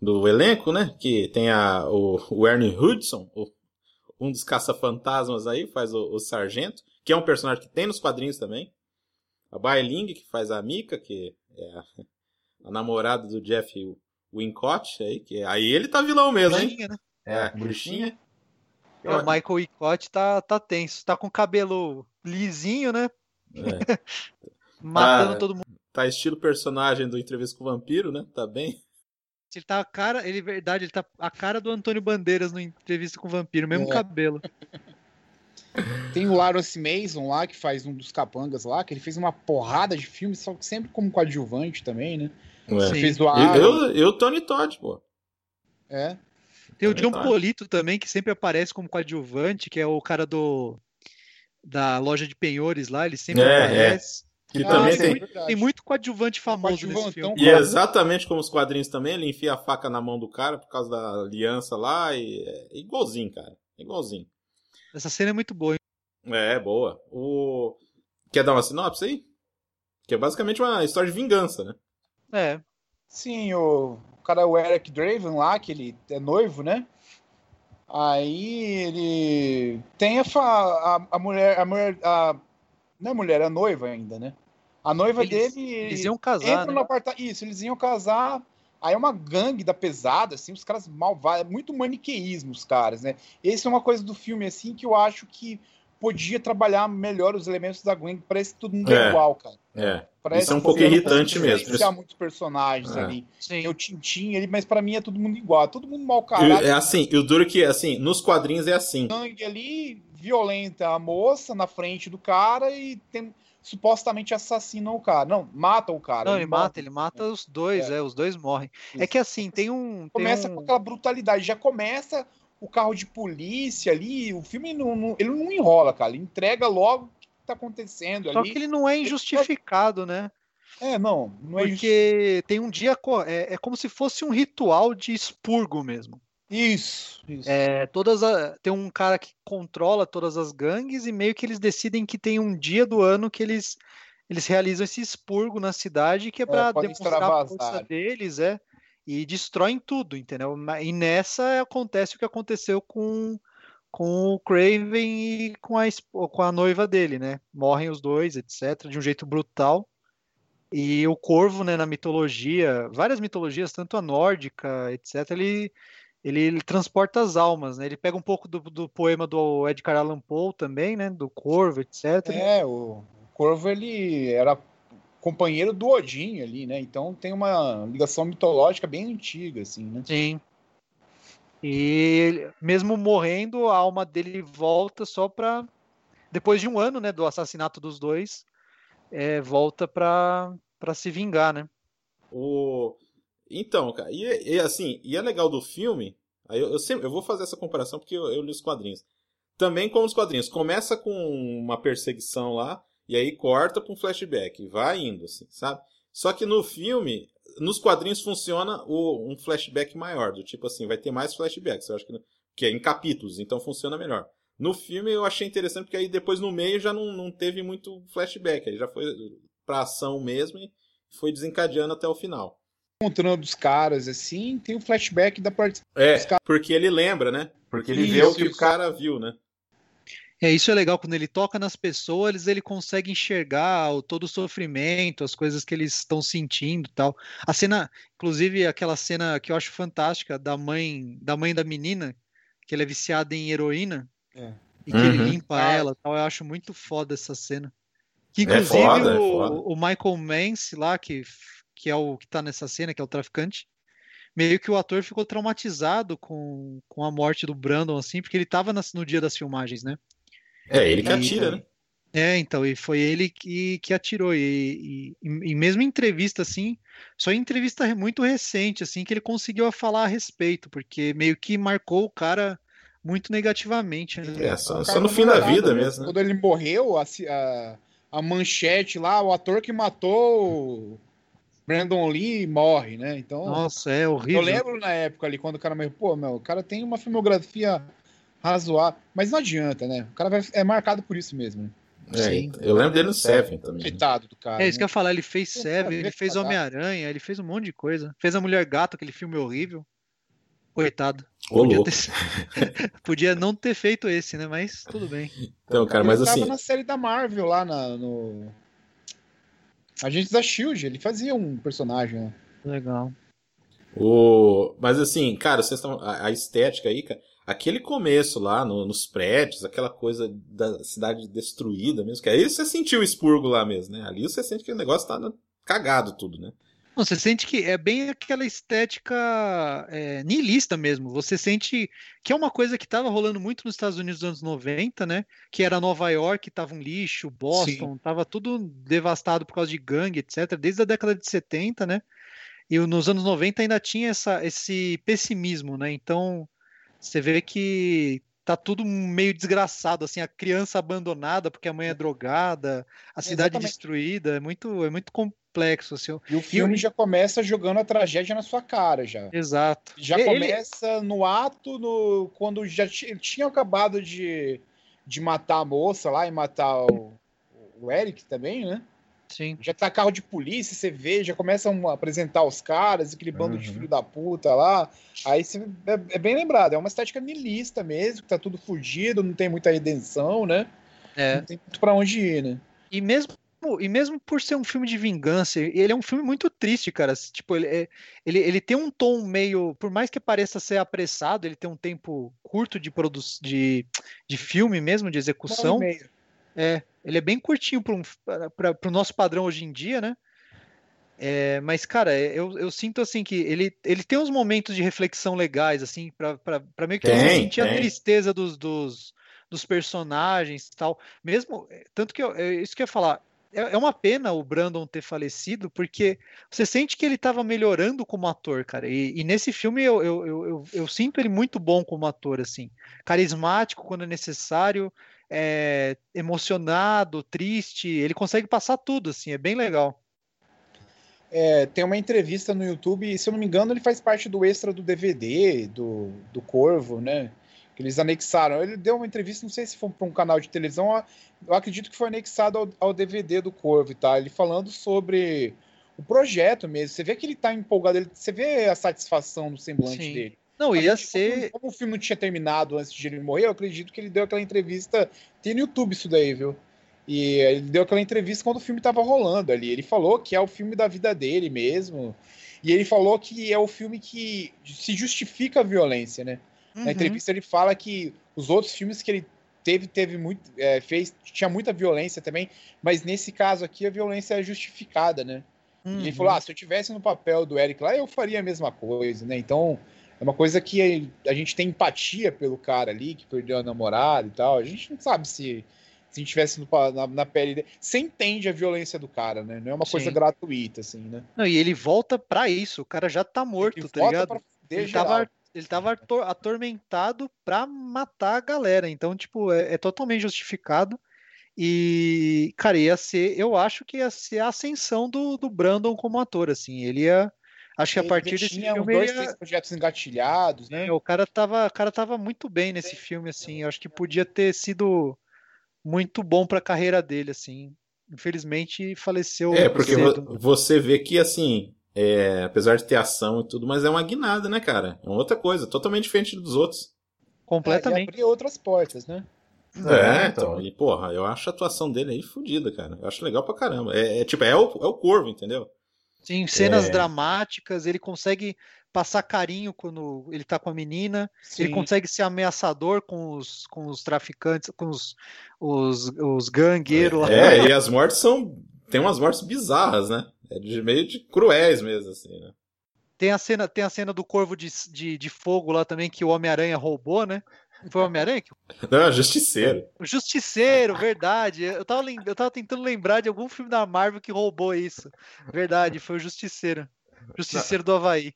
do elenco, né? Que tem a, o, o Ernie Hudson, o- um dos caça-fantasmas aí, faz o, o Sargento, que é um personagem que tem nos quadrinhos também. A Bailing, que faz a Mika, que é a, a namorada do Jeff Wincott, aí, que aí ele tá vilão mesmo, hein? Né? É, a bruxinha. É, o Michael Icott tá, tá tenso. Tá com cabelo lisinho, né? É. Matando Ah, todo mundo. Tá estilo personagem do Entrevista com o Vampiro, né? Tá bem. Ele tá a cara, ele, verdade, ele tá a cara do Antônio Bandeiras no entrevista com o vampiro, mesmo É. cabelo. Tem o Lawrence Mason lá, que faz um dos capangas lá, que ele fez uma porrada de filmes, só que sempre como coadjuvante também, né? É. Fez do E Alien. eu, eu, Tony Todd, pô. É. Tem o É John. Polito também, que sempre aparece como coadjuvante, que é o cara do da loja de penhores lá, ele sempre É, aparece. Que Ah, também tem. verdade. Tem muito coadjuvante famoso nesse Coadjuvantão. filme. E é exatamente como os quadrinhos também, ele enfia a faca na mão do cara por causa da aliança lá e é igualzinho, cara. Igualzinho. Essa cena é muito boa. hein? É, boa. O... Quer dar uma sinopse aí? Que é basicamente uma história de vingança, né? É. Sim, o, o cara, o Eric Draven lá, que ele é noivo, né? Aí ele tem a, fa- a, a mulher, a mulher, a, não é mulher, é a noiva ainda, né? A noiva Eles- dele. Eles iam casar, entra né? no apartamento. Isso, eles iam casar. Aí é uma gangue da pesada, assim, os caras malvados, muito maniqueísmo, os caras, né? Esse é uma coisa do filme, assim, que eu acho que podia trabalhar melhor os elementos da Gwen, parece que todo mundo é, É. igual, cara. É. Parece Isso é um pouco irritante mesmo. diferenciar muitos personagens É. ali. Sim. Tem o Tintin ali, mas pra mim é todo mundo igual, todo mundo mau E, caráter, é assim, e o duro que, assim, nos quadrinhos é assim. sangue ali, violenta a moça na frente do cara e tem, supostamente assassina o cara. Não, mata o cara. Não, ele morre. mata, ele mata os dois, é, os dois morrem. É que assim, tem um. tem começa um- com aquela brutalidade, já começa o carro de polícia ali, o filme não, não- ele não enrola, cara, ele entrega logo o que tá acontecendo Só ali. que ele não é injustificado, né? É, não, não é Porque tem um dia. É, é como se fosse um ritual de expurgo mesmo. Isso. isso. É, todas a- tem um cara que controla todas as gangues e meio que eles decidem que tem um dia do ano que eles, eles realizam esse expurgo na cidade que é para podem demonstrar a força deles, é, e destroem tudo, entendeu? E nessa acontece o que aconteceu com, com o Craven e com a, com a noiva dele, né? Morrem os dois, etc., de um jeito brutal. E o corvo, né, na mitologia, várias mitologias, tanto a nórdica, etc., ele, ele, ele transporta as almas, né? Ele pega um pouco do, do poema do Edgar Allan Poe também, né? Do corvo, etc. É, o Corvo ele era companheiro do Odin ali, né? Então tem uma ligação mitológica bem antiga, assim, né? Sim. E mesmo morrendo, a alma dele volta só pra. Depois de um ano, né, do assassinato dos dois, é, volta pra, pra se vingar, né? O... Então, cara, e, e, assim, e é legal do filme, aí eu, eu sempre, eu vou fazer essa comparação porque eu, eu li os quadrinhos. Também como os quadrinhos, começa com uma perseguição lá, e aí corta pra um flashback, vai indo, assim, sabe? Só que no filme, nos quadrinhos funciona o, um flashback maior, do tipo assim, vai ter mais flashbacks, eu acho que, que é em capítulos, então funciona melhor. No filme eu achei interessante, porque aí depois no meio já não, não teve muito flashback, aí já foi pra ação mesmo e foi desencadeando até o final. Encontrando os caras assim, tem o flashback da parte. É, Os caras- porque ele lembra, né? Porque ele vê Isso, o que o isso. cara viu, né? É, isso é legal, quando ele toca nas pessoas, ele consegue enxergar o, todo o sofrimento, as coisas que eles estão sentindo e tal. A cena, inclusive aquela cena que eu acho fantástica da mãe, da mãe da menina, que ele é viciado em heroína É. e que ele Uhum. limpa Ah. ela, e tal. Eu acho muito foda essa cena. Que É inclusive foda, é o, foda. o Michael Mance lá que que é o que tá nessa cena, que é o traficante, meio que o ator ficou traumatizado com, com a morte do Brandon assim, porque ele tava nas- no dia das filmagens, né? É, ele que E- atira, né? É, então, e foi ele que, que atirou. E, e, e mesmo em entrevista, assim, só em entrevista re- muito recente, assim, que ele conseguiu falar a respeito, porque meio que marcou o cara muito negativamente, né? É, só, só no fim da vida mesmo, né? Quando ele morreu, a, a, a manchete lá, o ator que matou o Brandon Lee morre, né? Então, Nossa, é eu horrível. lembro na época ali, quando o cara morreu, pô, meu, o cara tem uma filmografia razoável, mas não adianta, né? O cara vai, é marcado por isso mesmo, né? É, Sim. eu lembro dele no Seven também. né? Coitado do cara. É isso que né? eu ia falar, ele fez Seven, ele fez que Homem-Aranha, ele fez um monte de coisa. Fez a Mulher Gato, aquele filme horrível. Coitado. Ô, Podia, louco. ter- Podia não ter feito esse, né? Mas tudo bem. Então, cara, ele mas tava assim, na série da Marvel lá na, no. Agentes da Shield, ele fazia um personagem, né? Legal. o... mas assim, cara, vocês estão. A, a estética aí, cara. Aquele começo lá no- nos prédios, aquela coisa da cidade destruída mesmo, que aí você sentiu o expurgo lá mesmo, né? Ali você sente que o negócio tá cagado tudo, né? Você sente que é bem aquela estética é, niilista mesmo. Você sente que é uma coisa que estava rolando muito nos Estados Unidos nos anos 90, né? Que era Nova York, tava um lixo, Boston, tava tudo devastado por causa de gangue, etc. Desde a década de 70, né? E nos anos 90 ainda tinha essa, esse pessimismo, né? Então você vê que tá tudo meio desgraçado, assim, a criança abandonada porque a mãe é drogada, a cidade Exatamente. destruída, é muito, é muito complexo, assim. E o filme já começa jogando a tragédia na sua cara, já. Exato. Já Ele- começa no ato, no, quando já ele tinha acabado de, de matar a moça lá e matar o, o Eric também, né? Sim. Já tá carro de polícia, você vê, já começam a apresentar os caras, aquele bando de Uhum. filho da puta lá. Aí você, é, é bem lembrado, é uma estética niilista mesmo, que tá tudo fudido, não tem muita redenção, né? É. Não tem muito pra onde ir, né? E mesmo, e mesmo por ser um filme de vingança, ele é um filme muito triste, cara. Tipo, ele, é- ele, ele tem um tom meio. Por mais que pareça ser apressado, ele tem um tempo curto de, produ de, de filme mesmo, de execução. É, ele é bem curtinho para um, o nosso padrão hoje em dia, né? É, mas, cara, é, eu, eu sinto assim que ele, ele tem uns momentos de reflexão legais, assim, pra meio que Tem, sentir a tristeza dos, dos, dos personagens e tal. Mesmo, é, tanto que eu, isso que eu ia falar. É, é uma pena o Brandon ter falecido, porque você sente que ele estava melhorando como ator, cara. E, e nesse filme eu, eu, eu, eu, sinto ele muito bom como ator, assim. Carismático quando é necessário, é, emocionado, triste. Ele consegue passar tudo, assim, é bem legal. É, tem uma entrevista no YouTube, e, se eu não me engano, ele faz parte do extra do DVD, do, do Corvo, né? Eles anexaram. Ele deu uma entrevista, não sei se foi para um canal de televisão, eu acredito que foi anexado ao, ao DVD do Corvo, tá? Ele falando sobre o projeto mesmo. Você vê que ele tá empolgado, ele, você vê a satisfação no semblante Sim. dele. Não, ia ser. Como, como o filme não tinha terminado antes de ele morrer, eu acredito que ele deu aquela entrevista. Tem no YouTube isso daí, viu? E ele deu aquela entrevista quando o filme tava rolando ali. Ele falou que é o filme da vida dele mesmo. E ele falou que é o filme que se justifica a violência, né? Na Uhum. entrevista ele fala que os outros filmes que ele teve, teve muito. é, fez, tinha muita violência também, mas nesse caso aqui a violência é justificada, né? E ele Uhum. falou: ah, se eu tivesse no papel do Eric lá, eu faria a mesma coisa, né? Então, é uma coisa que a gente tem empatia pelo cara ali, que perdeu a namorada e tal. A gente não sabe se, se a gente tivesse no pa- na, na pele dele. Você entende a violência do cara, né? Não é uma coisa Sim. gratuita, assim, né? Não, e ele volta pra isso. O cara já tá morto, Ele tá ligado? pra Ele geral. tava, ele tava ator- atormentado pra matar a galera. Então, tipo, é, é totalmente justificado. E, cara, ia ser. Eu acho que ia ser a ascensão do, do Brandon como ator, assim. Ele ia. Acho que a partir desse tinha filme dois, ia- três projetos engatilhados, né? É, o cara tava, o cara tava muito bem nesse filme, assim. Eu acho que podia ter sido muito bom pra carreira dele, assim. Infelizmente, faleceu É, porque cedo. vo- você vê que, assim, é, apesar de ter ação e tudo, mas é uma guinada, né, cara? É uma outra coisa, totalmente diferente dos outros. É, Completamente. abrir outras portas, né? É, então, e porra, eu acho a atuação dele aí fodida, cara. Eu acho legal pra caramba. É, é tipo, é o, é o corvo, entendeu? Sim, cenas É. dramáticas, ele consegue passar carinho quando ele tá com a menina. Sim. Ele consegue ser ameaçador com os, com os traficantes, com os, os, os gangueiros lá. É, e as mortes são. Tem umas mortes bizarras, né? É de meio de cruéis mesmo, assim, né? Tem a cena, tem a cena do corvo de, de, de fogo lá também que o Homem-Aranha roubou, né? Foi o Homem-Aranha? que- Não, é justiceiro. O Justiceiro, verdade. Eu tava, lem- eu tava tentando lembrar de algum filme da Marvel que roubou isso. Verdade, foi o Justiceiro. Justiceiro do Havaí.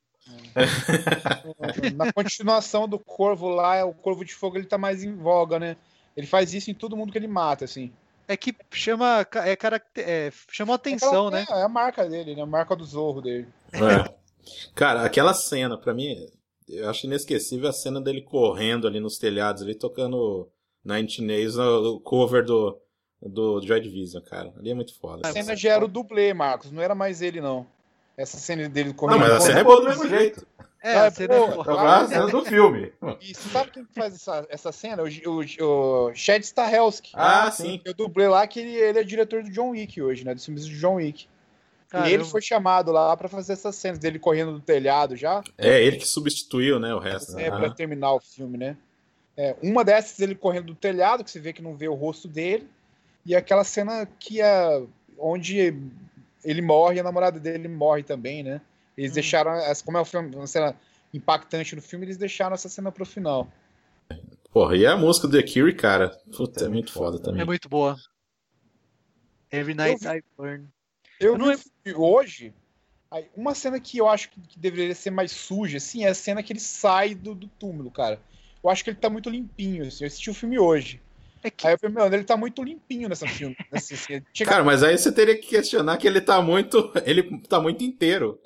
Na continuação do Corvo lá, o Corvo de Fogo ele tá mais em voga, né? Ele faz isso em todo mundo que ele mata, assim. É que chama, é, caracter, é, chamou atenção, né? É, é a marca dele, né? A marca do Zorro dele. É. Cara, aquela cena, pra mim, eu acho inesquecível a cena dele correndo ali nos telhados, ali tocando Nine Nails no cover do, do Joy Division, cara. Ali é muito foda. A cena já era o dublê, Marcos. Não era mais ele, não. Essa cena dele Não, correndo. mas a cena é boa do mesmo jeito. É, Ah, a cena é pô, gosto da cena do filme. E você sabe quem que faz essa, essa cena? O, o, o Chad Stahelski. Ah, sim. Eu dublei lá que ele, ele é diretor do John Wick hoje, né? Dos filmes do John Wick. Caramba. E ele foi chamado lá pra fazer essas cenas dele correndo do telhado já. É ele que substituiu, né, o resto. É, pra terminar o filme, né? É, uma dessas ele correndo do telhado, que você vê que não vê o rosto dele. E aquela cena que é onde ele morre e a namorada dele morre também, né? Eles Hum. deixaram, essa- como é um filme- uma cena impactante no filme, eles deixaram essa cena pro final. Porra, e a música do The Cure, cara? Puta, é muito foda também. É muito boa. Every Night vi- I Burn. Eu, Eu não vi o filme hoje, uma cena que eu acho que, deveria ser mais suja, assim, é a cena que ele sai do, do túmulo, cara. Eu acho que ele tá muito limpinho, assim. Eu assisti o filme hoje. É que Aí eu falei, meu, ele tá muito limpinho nessa filme. Nessa. Chega- Cara, mas aí você teria que questionar que ele tá muito. Ele tá muito inteiro.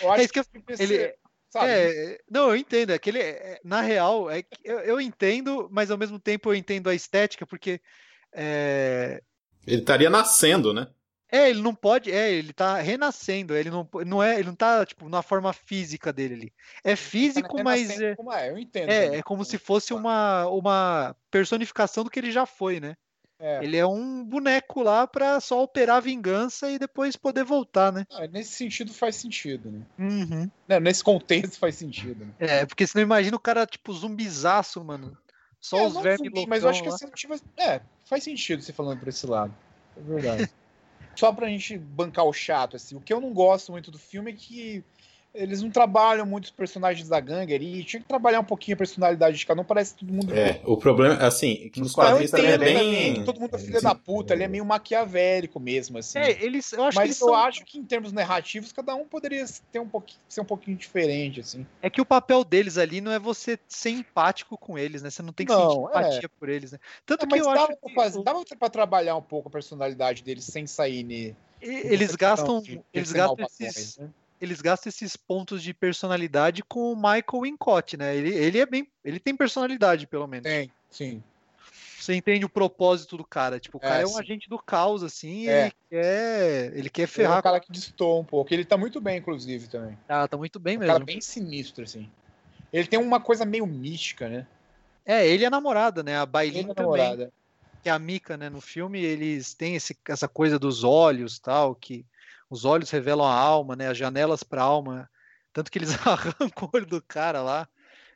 Eu acho é isso que eu- devia ele- sabe? É, não, eu entendo. É que ele, é- na real, é que eu, eu entendo, mas ao mesmo tempo eu entendo a estética, porque é, Ele estaria nascendo, né? é, ele não pode, é, ele tá renascendo, ele não, não é, ele não tá tipo na forma física dele ali. É físico, Tá mas é, como é, eu entendo. é, é como se fosse uma, uma personificação do que ele já foi, né? É. Ele é um boneco lá pra só operar a vingança e depois poder voltar, né? Ah, nesse sentido faz sentido, né? Uhum. Não, nesse contexto faz sentido, né? É, porque senão imagina o cara, tipo, zumbizaço, mano. Só É, os não vermes zumbi, Mas eu acho que loucão assim, tive... é, faz sentido você falando por esse lado. É verdade. Só pra gente bancar o chato, assim, o que eu não gosto muito do filme é que eles não trabalham muito os personagens da gangue ali. Tinha que trabalhar um pouquinho a personalidade de cada um, parece todo mundo. É, o problema, assim, que nos quadrinhos também é também, bem. todo mundo é filho da puta, ali é meio maquiavélico mesmo, assim. É, eles, eu acho que Mas eles eu são- acho que em termos narrativos, cada um poderia ter um pouquinho, ser um pouquinho diferente, assim. É que o papel deles ali não é você ser empático com eles, né? Você não tem que sentir Não, é. empatia por eles, né? Tanto É, que mas eu dava, acho pra que fazer, dava pra trabalhar um pouco a personalidade deles sem sair ne, eles gastam, de- de eles gastam esses, né? Eles gastam esses pontos de personalidade com o Michael Wincott, né? Ele, ele é bem, ele tem personalidade, pelo menos. Tem, sim. Você entende o propósito do cara, tipo, o É, cara é, um sim. agente do caos assim, e É. ele quer, ele quer Ele é ferrar. um cara que distou um pouco. Ele tá muito bem, inclusive, também. Ah, tá muito bem Um mesmo. cara bem sinistro, assim. Ele tem uma coisa meio mística, né? É, ele a namorada, né? A Bailin Ele é também. namorada. que a Mika, né, no filme, eles têm esse- essa coisa dos olhos, tal, que os olhos revelam a alma, né, as janelas para a alma, tanto que eles arrancam o olho do cara lá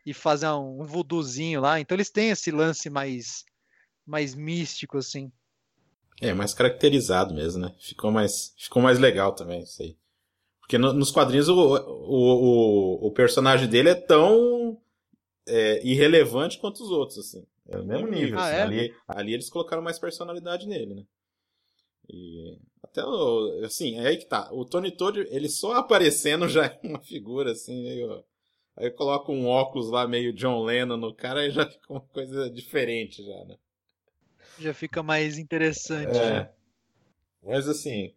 e fazem um voodoozinho lá, então eles têm esse lance mais mais místico assim. É, mais caracterizado mesmo, né? Ficou mais, ficou mais legal também isso aí. Porque no- nos quadrinhos o, o, o, o personagem dele é tão é, irrelevante quanto os outros, assim. É o mesmo nível. Ah, assim. é? ali, ali eles colocaram mais personalidade nele, né? E até o, assim, é aí que tá. O Tony Todd, ele só aparecendo já é uma figura assim, meio. Aí coloca um óculos lá meio John Lennon no cara e já fica uma coisa diferente já, né? Já fica mais interessante. É. Mas assim,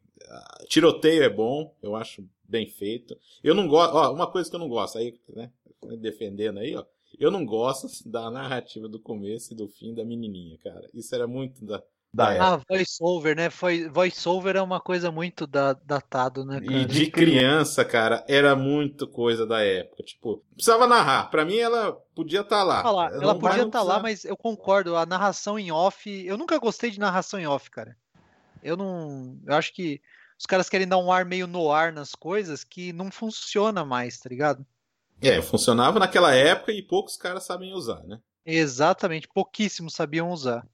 tiroteio é bom, eu acho bem feito. Eu não gosto, ó, uma coisa que eu não gosto, aí, né, defendendo aí, ó, eu não gosto da narrativa do começo e do fim da menininha, cara. Isso era muito da, da época. Ah, voice over, né? Foi- Voice over é uma coisa muito da- datado, né, E cara? de criança, cara, era muito coisa da época. Tipo, precisava narrar. Pra mim, ela podia estar lá. falar. Não- Ela mas podia estar lá, precisava- mas eu concordo. A narração em off. Eu nunca gostei de narração em off, cara. Eu não. Eu acho que os caras querem dar um ar meio no ar nas coisas que não funciona mais, tá ligado? É, funcionava naquela época e poucos caras sabem usar, né? Exatamente, pouquíssimos sabiam usar.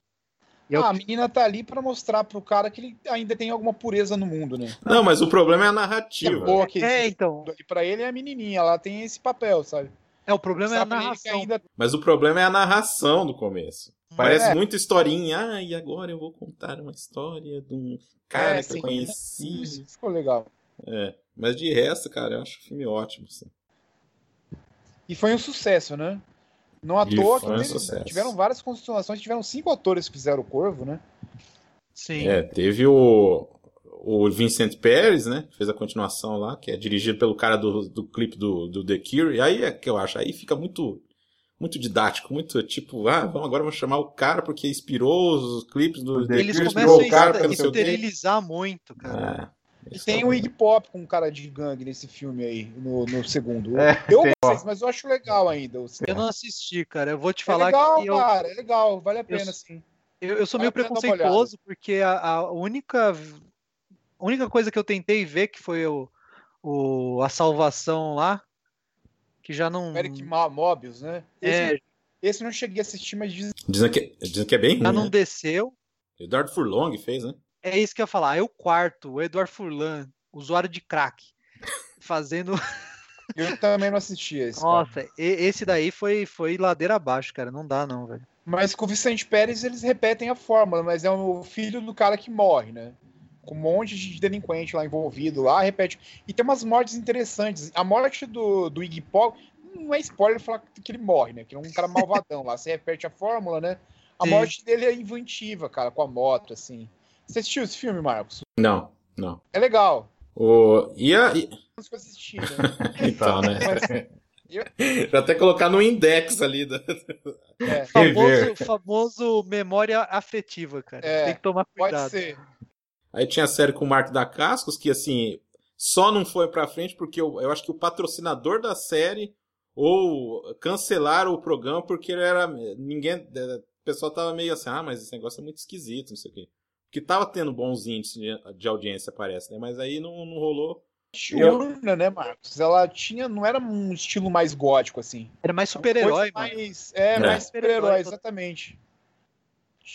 E Ah, a menina tá ali pra mostrar pro cara que ele ainda tem alguma pureza no mundo, né? Não, mas o problema é a Que é narrativa. boa que É, então. ali pra ele é a menininha, ela tem esse papel, sabe? É, o problema é a narração. ainda Mas o problema é a narração do começo. Parece É. muita historinha. Ah, e agora eu vou contar uma história de um cara É, que eu sim. conheci. Isso ficou legal. É. Mas de resto, cara, eu acho o filme ótimo. Assim. E foi um sucesso, né? Não à E toa teve- tiveram várias continuações, tiveram cinco atores que fizeram o Corvo, né? Sim. É, teve o, o Vincent Pérez, né? que Fez a continuação lá, que é dirigido pelo cara do, do clipe do, do The Cure. E aí é que eu acho, aí fica muito muito didático, muito tipo, ah, vamos, agora vamos chamar o cara porque inspirou os clipes do The Eles Cure, começam a o cara quê. esterilizar muito, cara. É, E tem é o Iggy Pop com um cara de gangue nesse filme aí, no, no segundo. É, eu tem, mas eu acho legal ainda. Eu não assisti, cara. Eu vou te É falar legal, que eu, cara, é legal, vale a eu- pena, sim. eu, eu sou Vale meio preconceituoso, porque a, a única, a única coisa que eu tentei ver que foi o, o, a salvação lá, que já não. Eric Mobius, né? Esse, É, esse eu não cheguei a assistir, mas diz Dizem que, dizem que é bem já ruim, não né? desceu. Eduardo Furlong fez, né? É isso que eu ia falar. É o quarto, o Eduardo Furlan, usuário de crack, fazendo. eu também não assisti esse. Nossa, e- esse daí foi, foi ladeira abaixo, cara. Não dá, não, velho. Mas com o Vicente Pérez eles repetem a fórmula, mas é o filho do cara que morre, né? Com um monte de delinquente lá envolvido lá, repete. E tem umas mortes interessantes. A morte do, do Iggy Pop não é spoiler falar que ele morre, né? Que é um cara malvadão lá. Você repete a fórmula, né? A Sim. morte dele é inventiva, cara, com a moto, assim. Você assistiu esse filme, Marcos? Não, não. É legal. O, e a, e- né? então, né? Eu- Já até colocar no index ali. Da... É. Famoso, famoso memória afetiva, cara. É, Tem que tomar pode cuidado. ser. Aí tinha a série com o Mark da Cascos, que assim, só não foi pra frente porque eu, eu acho que o patrocinador da série ou cancelaram o programa porque ele era. Ninguém. O pessoal tava meio assim, ah, mas esse negócio é muito esquisito, não sei o quê. Porque tava tendo bons índices de, de audiência, parece, né? Mas aí não, não rolou. Diurna, né, Marcos? Ela tinha, não era um estilo mais gótico, assim. Era mais super-herói, mais, é, É. mais super-herói, exatamente.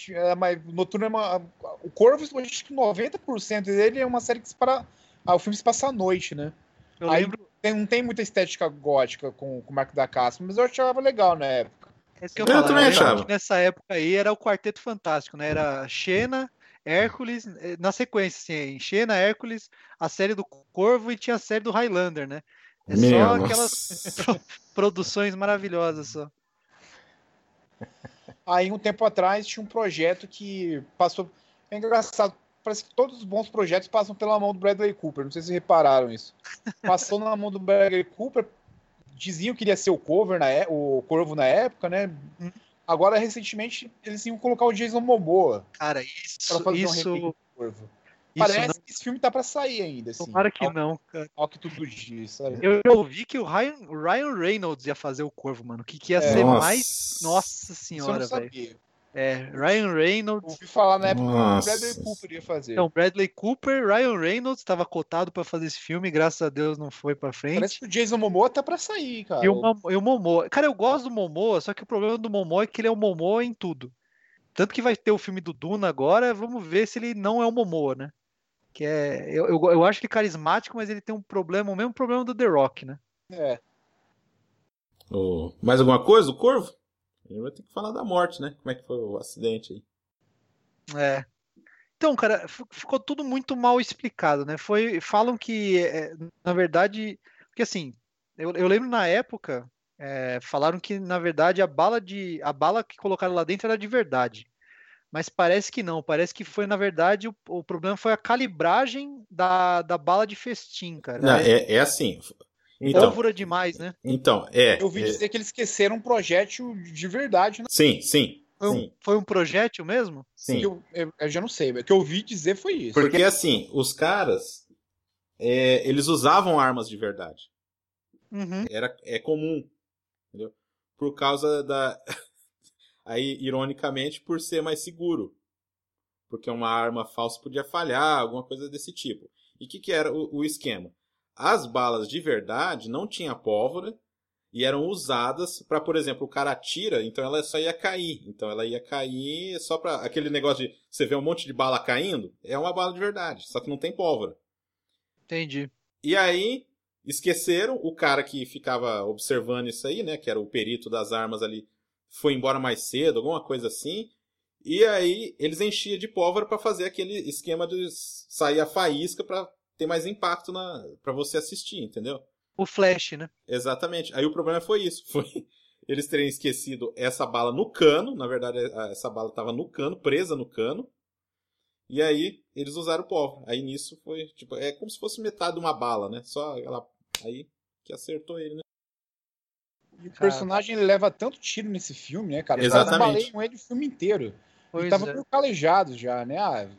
É, mas Noturno é uma. O Corvo, eu acho que 90% dele é uma série que se para. Ah, o filme se passa à noite, né? Eu Aí lembro. tem- não tem muita estética gótica com, com o Marco da Casca, mas eu achava legal na época. É isso que eu, Eu falo, também achava. que Nessa época aí era o Quarteto Fantástico, né? Era Xena, Hércules, eh, na sequência, assim, Xena, Hércules, a série do Corvo e tinha a série do Highlander, né? É Meu, só nossa. aquelas produções maravilhosas só. Aí, um tempo atrás, tinha um projeto que passou. É engraçado, parece que todos os bons projetos passam pela mão do Bradley Cooper. Não sei se repararam isso. Passou na mão do Bradley Cooper. Diziam que iria ser o cover, na é- o Corvo na época, né? Agora, recentemente, eles iam colocar o Jason Momoa Cara, pra isso, fazer um isso, remake do Corvo. isso Parece não, que esse filme tá pra sair ainda, assim. tomara que ao, não, cara. ao que tudo diz, sabe? Eu ouvi que o Ryan, o Ryan Reynolds ia fazer o Corvo, mano. Que, que ia É. ser Nossa. mais. Nossa Isso eu não senhora, velho. É, Ryan Reynolds. Ouvi falar na época que o Nossa. Bradley Cooper ia fazer. Então, Bradley Cooper, Ryan Reynolds estava cotado pra fazer esse filme, graças a Deus não foi pra frente. Parece que o Jason Momoa tá pra sair, cara. E o, e o Momoa. Cara, eu gosto do Momoa, só que o problema do Momoa é que ele é o Momoa em tudo. Tanto que vai ter o filme do Duna agora, vamos ver se ele não é o Momoa, né? Que é. Eu, eu, eu acho ele carismático, mas ele tem um problema, o mesmo problema do The Rock, né? É. O- Mais alguma coisa? O Corvo? A gente vai ter que falar da morte, né? Como é que foi o acidente aí? É. Então, cara, ficou tudo muito mal explicado, né? Foi, falam que, é, na verdade, porque assim, eu, eu lembro na época, é, falaram que na verdade a bala de, a bala que colocaram lá dentro era de verdade, mas parece que não. Parece que foi na verdade o, o problema foi a calibragem da, da bala de festim, cara. Não, é, é assim. Então, pólvora demais, né? então é, Eu ouvi é- dizer que eles esqueceram um projétil de verdade. Né? Sim, sim. Foi um, Sim, foi um projétil mesmo? sim. Eu, eu, eu já não sei, mas o que eu ouvi dizer foi isso. Porque assim, os caras é, eles usavam armas de verdade. Uhum. Era, é comum. Entendeu? Por causa da. Aí, ironicamente, por ser mais seguro. Porque uma arma falsa podia falhar, alguma coisa desse tipo. E o que, que era o, o esquema? As balas de verdade não tinha pólvora e eram usadas para, por exemplo, o cara atira, então ela só ia cair. Então ela ia cair só para aquele negócio de você vê um monte de bala caindo, é uma bala de verdade, só que não tem pólvora. Entendi. E aí esqueceram o cara que ficava observando isso aí, né, que era o perito das armas ali, foi embora mais cedo, alguma coisa assim. E aí eles enchiam de pólvora para fazer aquele esquema de sair a faísca para ter mais impacto na para você assistir, entendeu? O flash, né? Exatamente. Aí o problema foi isso, foi eles terem esquecido essa bala no cano, na verdade essa bala estava no cano, presa no cano. E aí eles usaram pólvora. Aí nisso foi, tipo, é como se fosse metade de uma bala, né? Só ela aí que acertou ele, né? E o personagem ele leva tanto tiro nesse filme, né, cara? Exatamente. Eu com ele o filme inteiro. Pois ele tava é. meio calejado já, né? Ah,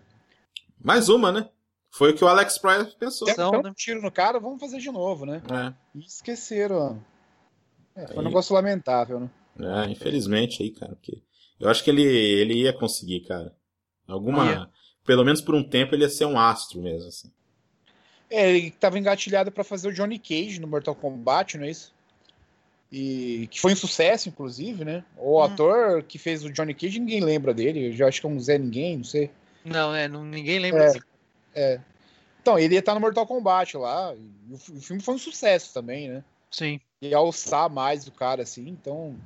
Mais uma, né? Foi o que o Alex Pryor pensou. tanto né? tiro no cara, vamos fazer de novo, né? É. E esqueceram. É, foi um Aí- negócio lamentável, né? É, infelizmente aí, cara, porque eu acho que ele, ele ia conseguir, cara. Alguma, Ia. pelo menos por um tempo ele ia ser um astro mesmo, assim. É, ele tava engatilhado pra fazer o Johnny Cage no Mortal Kombat, não é isso? E que foi um sucesso, inclusive, né? O Hum. ator que fez o Johnny Cage, ninguém lembra dele. Eu já acho que é um Zé Ninguém, não sei. Não, é, não, ninguém lembra É. desse Então, ele ia estar no Mortal Kombat lá. E o, fi- o filme foi um sucesso também, né? Sim. Ia alçar mais o cara, assim, então.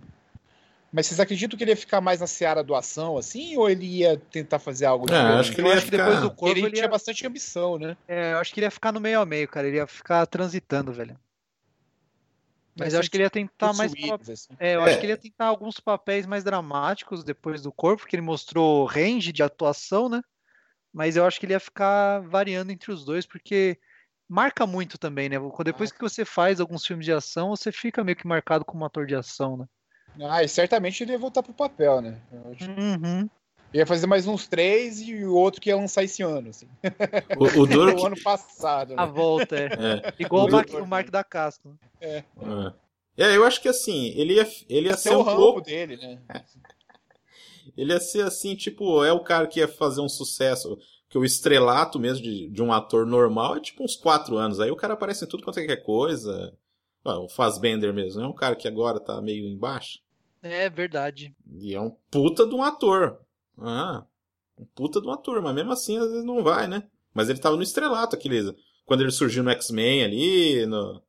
Mas vocês acreditam que ele ia ficar mais na seara do ação, assim, ou ele ia tentar fazer algo É, acho que ele Eu ia acho que depois ficar... do corpo ele, ele tinha ia, bastante ambição, né? é, eu acho que ele ia ficar no meio a meio, cara. Ele ia ficar transitando, velho. Mas eu acho que ele ia tentar mais. Assim. É, eu É. acho que ele ia tentar alguns papéis mais dramáticos depois do corpo, porque ele mostrou range de atuação, né? Mas eu acho que ele ia ficar variando entre os dois, porque marca muito também, né? Depois que você faz alguns filmes de ação, você fica meio que marcado como ator de ação, né? Ah, e certamente ele ia voltar pro papel, né? Eu acho- Uhum. Ia fazer mais uns três e o outro que ia lançar esse ano, assim. O, o duro o ano passado, A né? volta, é. É, Igual o, O Mark, o Mark da Casco. é. É, eu acho que assim, ele ia, ele ia Ia ser o um rambo pouco... dele, né? Ele ia ser assim, tipo, é o cara que ia fazer um sucesso. Que o estrelato mesmo de, de um ator normal é tipo uns quatro anos. Aí o cara aparece em tudo quanto é é coisa. Ah, o Fassbender mesmo, é um cara que agora tá meio embaixo. É verdade. E é um puta de um ator. Ah, um puta de um ator, mas mesmo assim às vezes não vai, né? Mas ele tava no estrelato, aqueles. Quando ele surgiu no X-Men ali, no,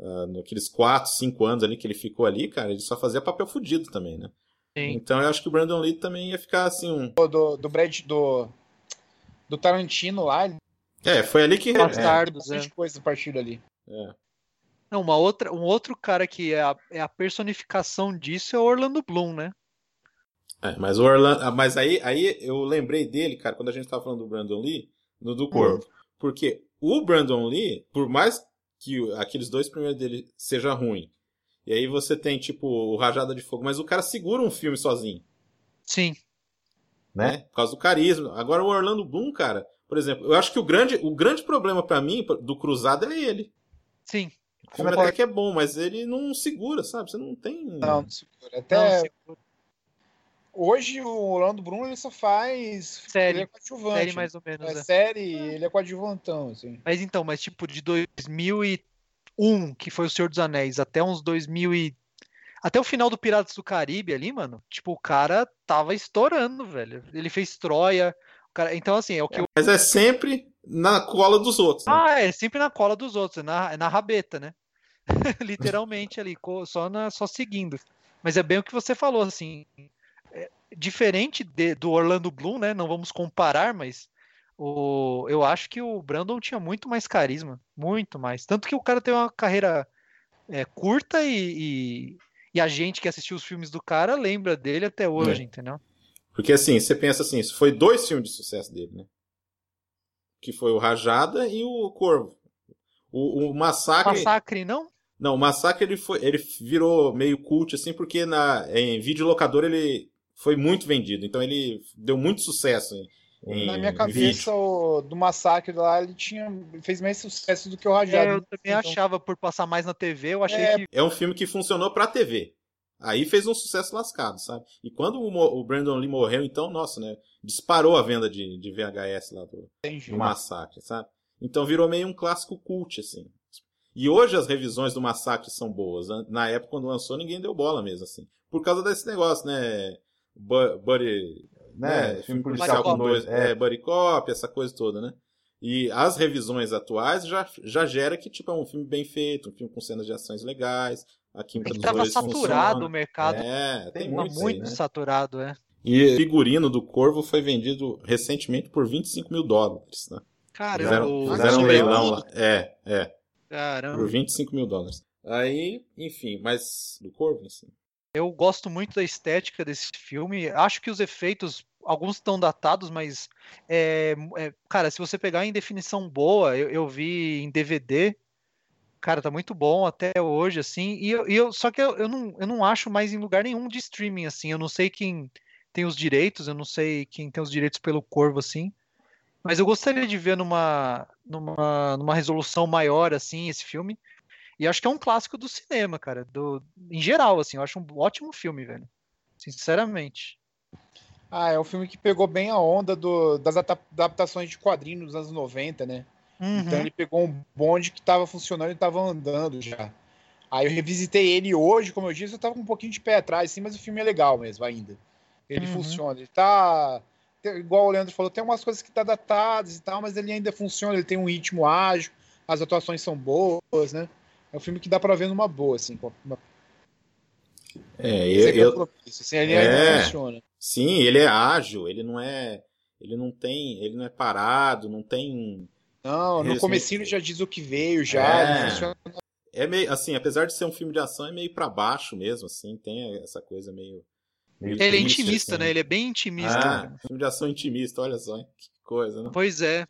ah, naqueles 4, 5 anos ali que ele ficou ali, cara, ele só fazia papel fudido também, né? Sim. Então eu acho que o Brandon Lee também ia ficar assim um. Do, do Brad, do, do Tarantino lá, É, foi ali que. Bastardos, é. bastante coisa a partir dali. É, Não, uma outra, um outro cara que é a, é a personificação disso é o Orlando Bloom, né? é, mas o Orlando. ah, Mas aí, aí eu lembrei dele, cara, quando a gente tava falando do Brandon Lee, no do Corvo. Porque o Brandon Lee, por mais que aqueles dois primeiros dele seja ruim, e aí você tem, tipo, o Rajada de Fogo, mas o cara segura um filme sozinho, Sim. né? Por causa do carisma. Agora o Orlando Bloom, cara, por exemplo, eu acho que o grande, o grande problema pra mim do Cruzado é ele. Sim. O filme até que é bom, mas ele não segura, sabe? Você não tem. Não, não segura. Não, Até sim, hoje o Orlando Bruno ele só faz Série. Ele é coadjuvante. série mais ou menos. É é. série, ele é coadjuvantão, assim. Mas então, mas tipo de 2001, que foi o Senhor dos Anéis, até uns 2000 e... Até o final do Piratas do Caribe ali, mano, tipo, o cara tava estourando, velho. Ele fez Troia. cara- Então, assim, é o que eu... Mas é sempre na cola dos outros. né? Ah, é sempre na cola dos outros, é na, é na rabeta, né? Literalmente ali, só, na, só seguindo. Mas é bem o que você falou, assim. é, diferente de- do Orlando Bloom, né? Não vamos comparar, mas o, eu acho que o Brandon tinha muito mais carisma. Muito mais. Tanto que o cara tem uma carreira é, curta e, e, e a gente que assistiu os filmes do cara lembra dele até hoje, É. entendeu? Porque assim, você pensa assim, isso foi dois filmes de sucesso dele, né? Que foi o Rajada e o Corvo. O, o Massacre. Massacre, não? Não, o Massacre ele, foi, ele virou meio cult, assim, porque na, em videolocador ele foi muito vendido. Então ele deu muito sucesso em, em Na minha vídeo. cabeça, o, do massacre lá, ele tinha. fez mais sucesso do que o É, Rajado. eu também Então, achava por passar mais na TV, eu achei É, que É um filme que funcionou pra TV. Aí fez um sucesso lascado, sabe? E quando o, o Brandon Lee morreu, então, nossa, né? Disparou a venda de, de VHS lá do, entendi. do Massacre, sabe? Então virou meio um clássico cult, assim. E hoje as revisões do Massacre são boas. Na época, quando lançou, ninguém deu bola mesmo, assim. Por causa desse negócio, né? Bu- Buddy. Né, Né? filme policial com dois. é. É, Buddy Cop, essa coisa toda, né? E as revisões atuais já, já gera que, tipo, é um filme bem feito, um filme com cenas de ações legais. A É química que dos tava dois saturado funciona. o mercado. É, tem Tem muito, isso aí, muito né? saturado, é. E o figurino do Corvo foi vendido recentemente por 25 mil dólares, né? Caramba, Fizeram, o- fizeram um leilão lá. É, é. Caramba. Por 25 mil dólares. Aí, enfim, mas do Corvo, assim. Eu gosto muito da estética desse filme. Acho que os efeitos, alguns estão datados, mas é, é, cara, se você pegar em definição boa, eu, eu vi em DVD, cara, tá muito bom até hoje, assim. E eu, e eu- só que eu, eu não, eu não acho mais em lugar nenhum de streaming, assim. Eu não sei quem tem os direitos, eu não sei quem tem os direitos pelo Corvo, assim. Mas eu gostaria de ver numa, numa, numa resolução maior, assim, esse filme. E acho que é um clássico do cinema, cara. Do, em geral, assim, eu acho um ótimo filme, velho. Sinceramente. Ah, é um filme que pegou bem a onda do- das adaptações de quadrinhos dos anos 90, né? Uhum. Então ele pegou um bonde que tava funcionando e tava andando já. Aí eu revisitei ele hoje, como eu disse, eu tava com um pouquinho de pé atrás, sim, mas o filme é legal mesmo ainda. Ele Uhum. funciona, ele tá. Igual o Leandro falou, tem umas coisas que tá datadas e tal, mas ele ainda funciona, ele tem um ritmo ágil, as atuações são boas, né? É um filme que dá pra ver numa boa, assim. com uma- É, eu, eu- assim, ele É. funciona. sim, ele é ágil, ele não é. Ele não tem. Ele não é parado, não tem. Não, no comecinho ele já diz o que veio, já. É. ele funciona É meio. Assim, apesar de ser um filme de ação, é meio pra baixo mesmo, assim. Tem essa coisa meio. meio Ele é triste, intimista, assim. né? Ele é bem intimista. Ah, filme de ação intimista, olha só, hein? que coisa, né? Pois é.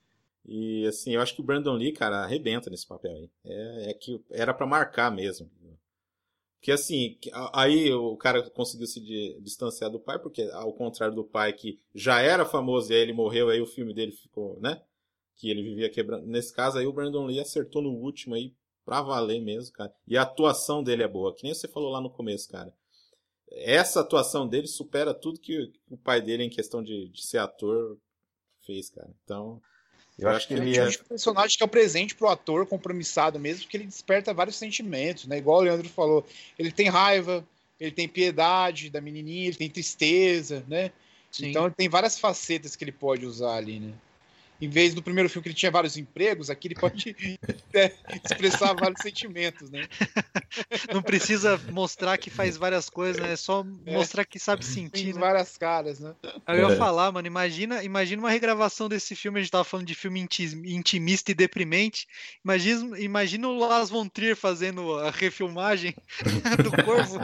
E assim, eu acho que o Brandon Lee, cara, arrebenta nesse papel aí. É, é que era pra marcar mesmo. Porque assim, aí o cara conseguiu se di- distanciar do pai, porque ao contrário do pai que já era famoso e aí ele morreu, aí o filme dele ficou, né? Que ele vivia quebrando. Nesse caso aí o Brandon Lee acertou no último aí pra valer mesmo, cara. E a atuação dele é boa, que nem você falou lá no começo, cara. Essa atuação dele supera tudo que o pai dele, em questão de, de ser ator, fez, cara. Então, Eu acho que ele é um personagem que é o presente pro ator compromissado mesmo, porque ele desperta vários sentimentos, né? Igual o Leandro falou, ele tem raiva, ele tem piedade da menininha, ele tem tristeza, né? Sim. Então ele tem várias facetas que ele pode usar ali, né? Em vez do primeiro filme que ele tinha vários empregos, aqui ele pode é, expressar vários sentimentos, né? Não precisa mostrar que faz várias coisas, né? É só É. mostrar que sabe Tem sentir, né? várias caras, né? Eu ia É. falar, mano, imagina, imagina uma regravação desse filme, a gente tava falando de filme inti- intimista e deprimente. Imagina, imagina o Lars von Trier fazendo a refilmagem do Corvo.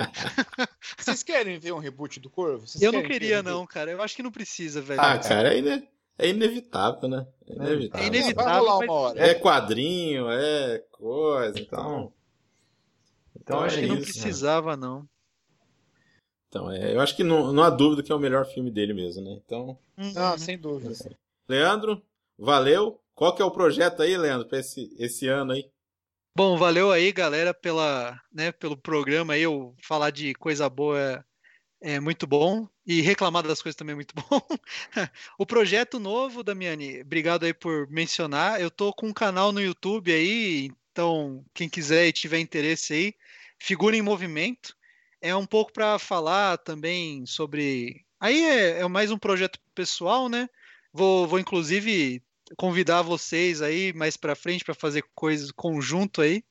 Vocês querem ver um reboot do Corvo? Vocês Eu não queria, um não, cara. Eu acho que não precisa, velho. ah, cara, é, ine- é inevitável, né? É inevitável. É inevitável. Rolar mas- uma hora. É quadrinho, é coisa, então. então acho é que não isso, né? precisava, não. Então, é, eu acho que não, não há dúvida que é o melhor filme dele mesmo, né? Então, Ah, sem dúvida. assim. Leandro, valeu. Qual que é o projeto aí, Leandro, pra esse, esse ano aí? Bom, valeu aí, galera, pela, né, pelo programa aí. Eu falar de coisa boa é, é muito bom e reclamar das coisas também é muito bom. o projeto novo, Damiani, obrigado aí por mencionar. Eu tô com um canal no YouTube aí, então quem quiser e tiver interesse aí, Figura em Movimento. É um pouco para falar também sobre. Aí é, é mais um projeto pessoal, né? Vou, vou inclusive convidar vocês aí mais para frente para fazer coisas conjunto aí.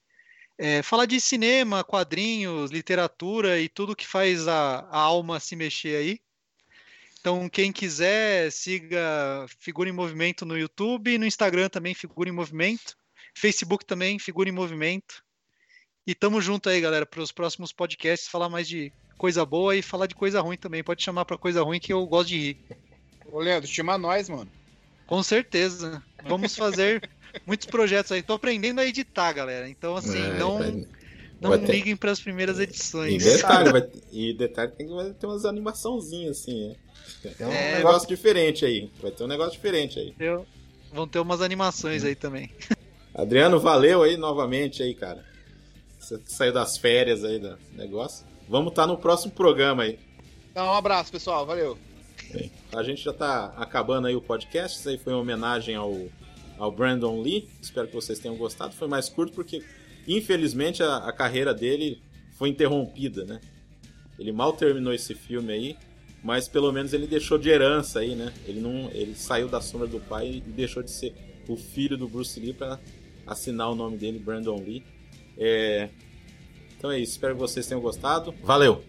É, falar de cinema, quadrinhos, literatura e tudo que faz a, a alma se mexer aí. Então, quem quiser, siga Figura em Movimento no YouTube e no Instagram também, Figura em Movimento. Facebook também, Figura em Movimento. E tamo junto aí, galera, para os próximos podcasts, falar mais de coisa boa e falar de coisa ruim também. Pode chamar para coisa ruim que eu gosto de rir. Ô, Leandro, chama nós, mano. Com certeza. Vamos fazer muitos projetos aí. Tô aprendendo a editar, galera. Então, assim, É, não, não vai ter- liguem para as primeiras E edições. detalhe, vai, e detalhe tem que vai ter umas animaçãozinhas assim, né? Tem um É. negócio diferente aí. Vai ter um negócio diferente aí. Eu- Vão ter umas animações aí também. Adriano, valeu aí novamente aí, cara. Você saiu das férias aí do negócio. Vamos estar no próximo programa aí. Então, um abraço, pessoal. Valeu. A gente já tá acabando aí o podcast. Isso aí foi uma homenagem ao, ao Brandon Lee. Espero que vocês tenham gostado. Foi mais curto porque, infelizmente, a, a carreira dele foi interrompida, né? Ele mal terminou esse filme aí, mas pelo menos ele deixou de herança aí, né? Ele não, ele saiu da sombra do pai e deixou de ser o filho do Bruce Lee para assinar o nome dele, Brandon Lee. É... Então é isso. Espero que vocês tenham gostado. Valeu.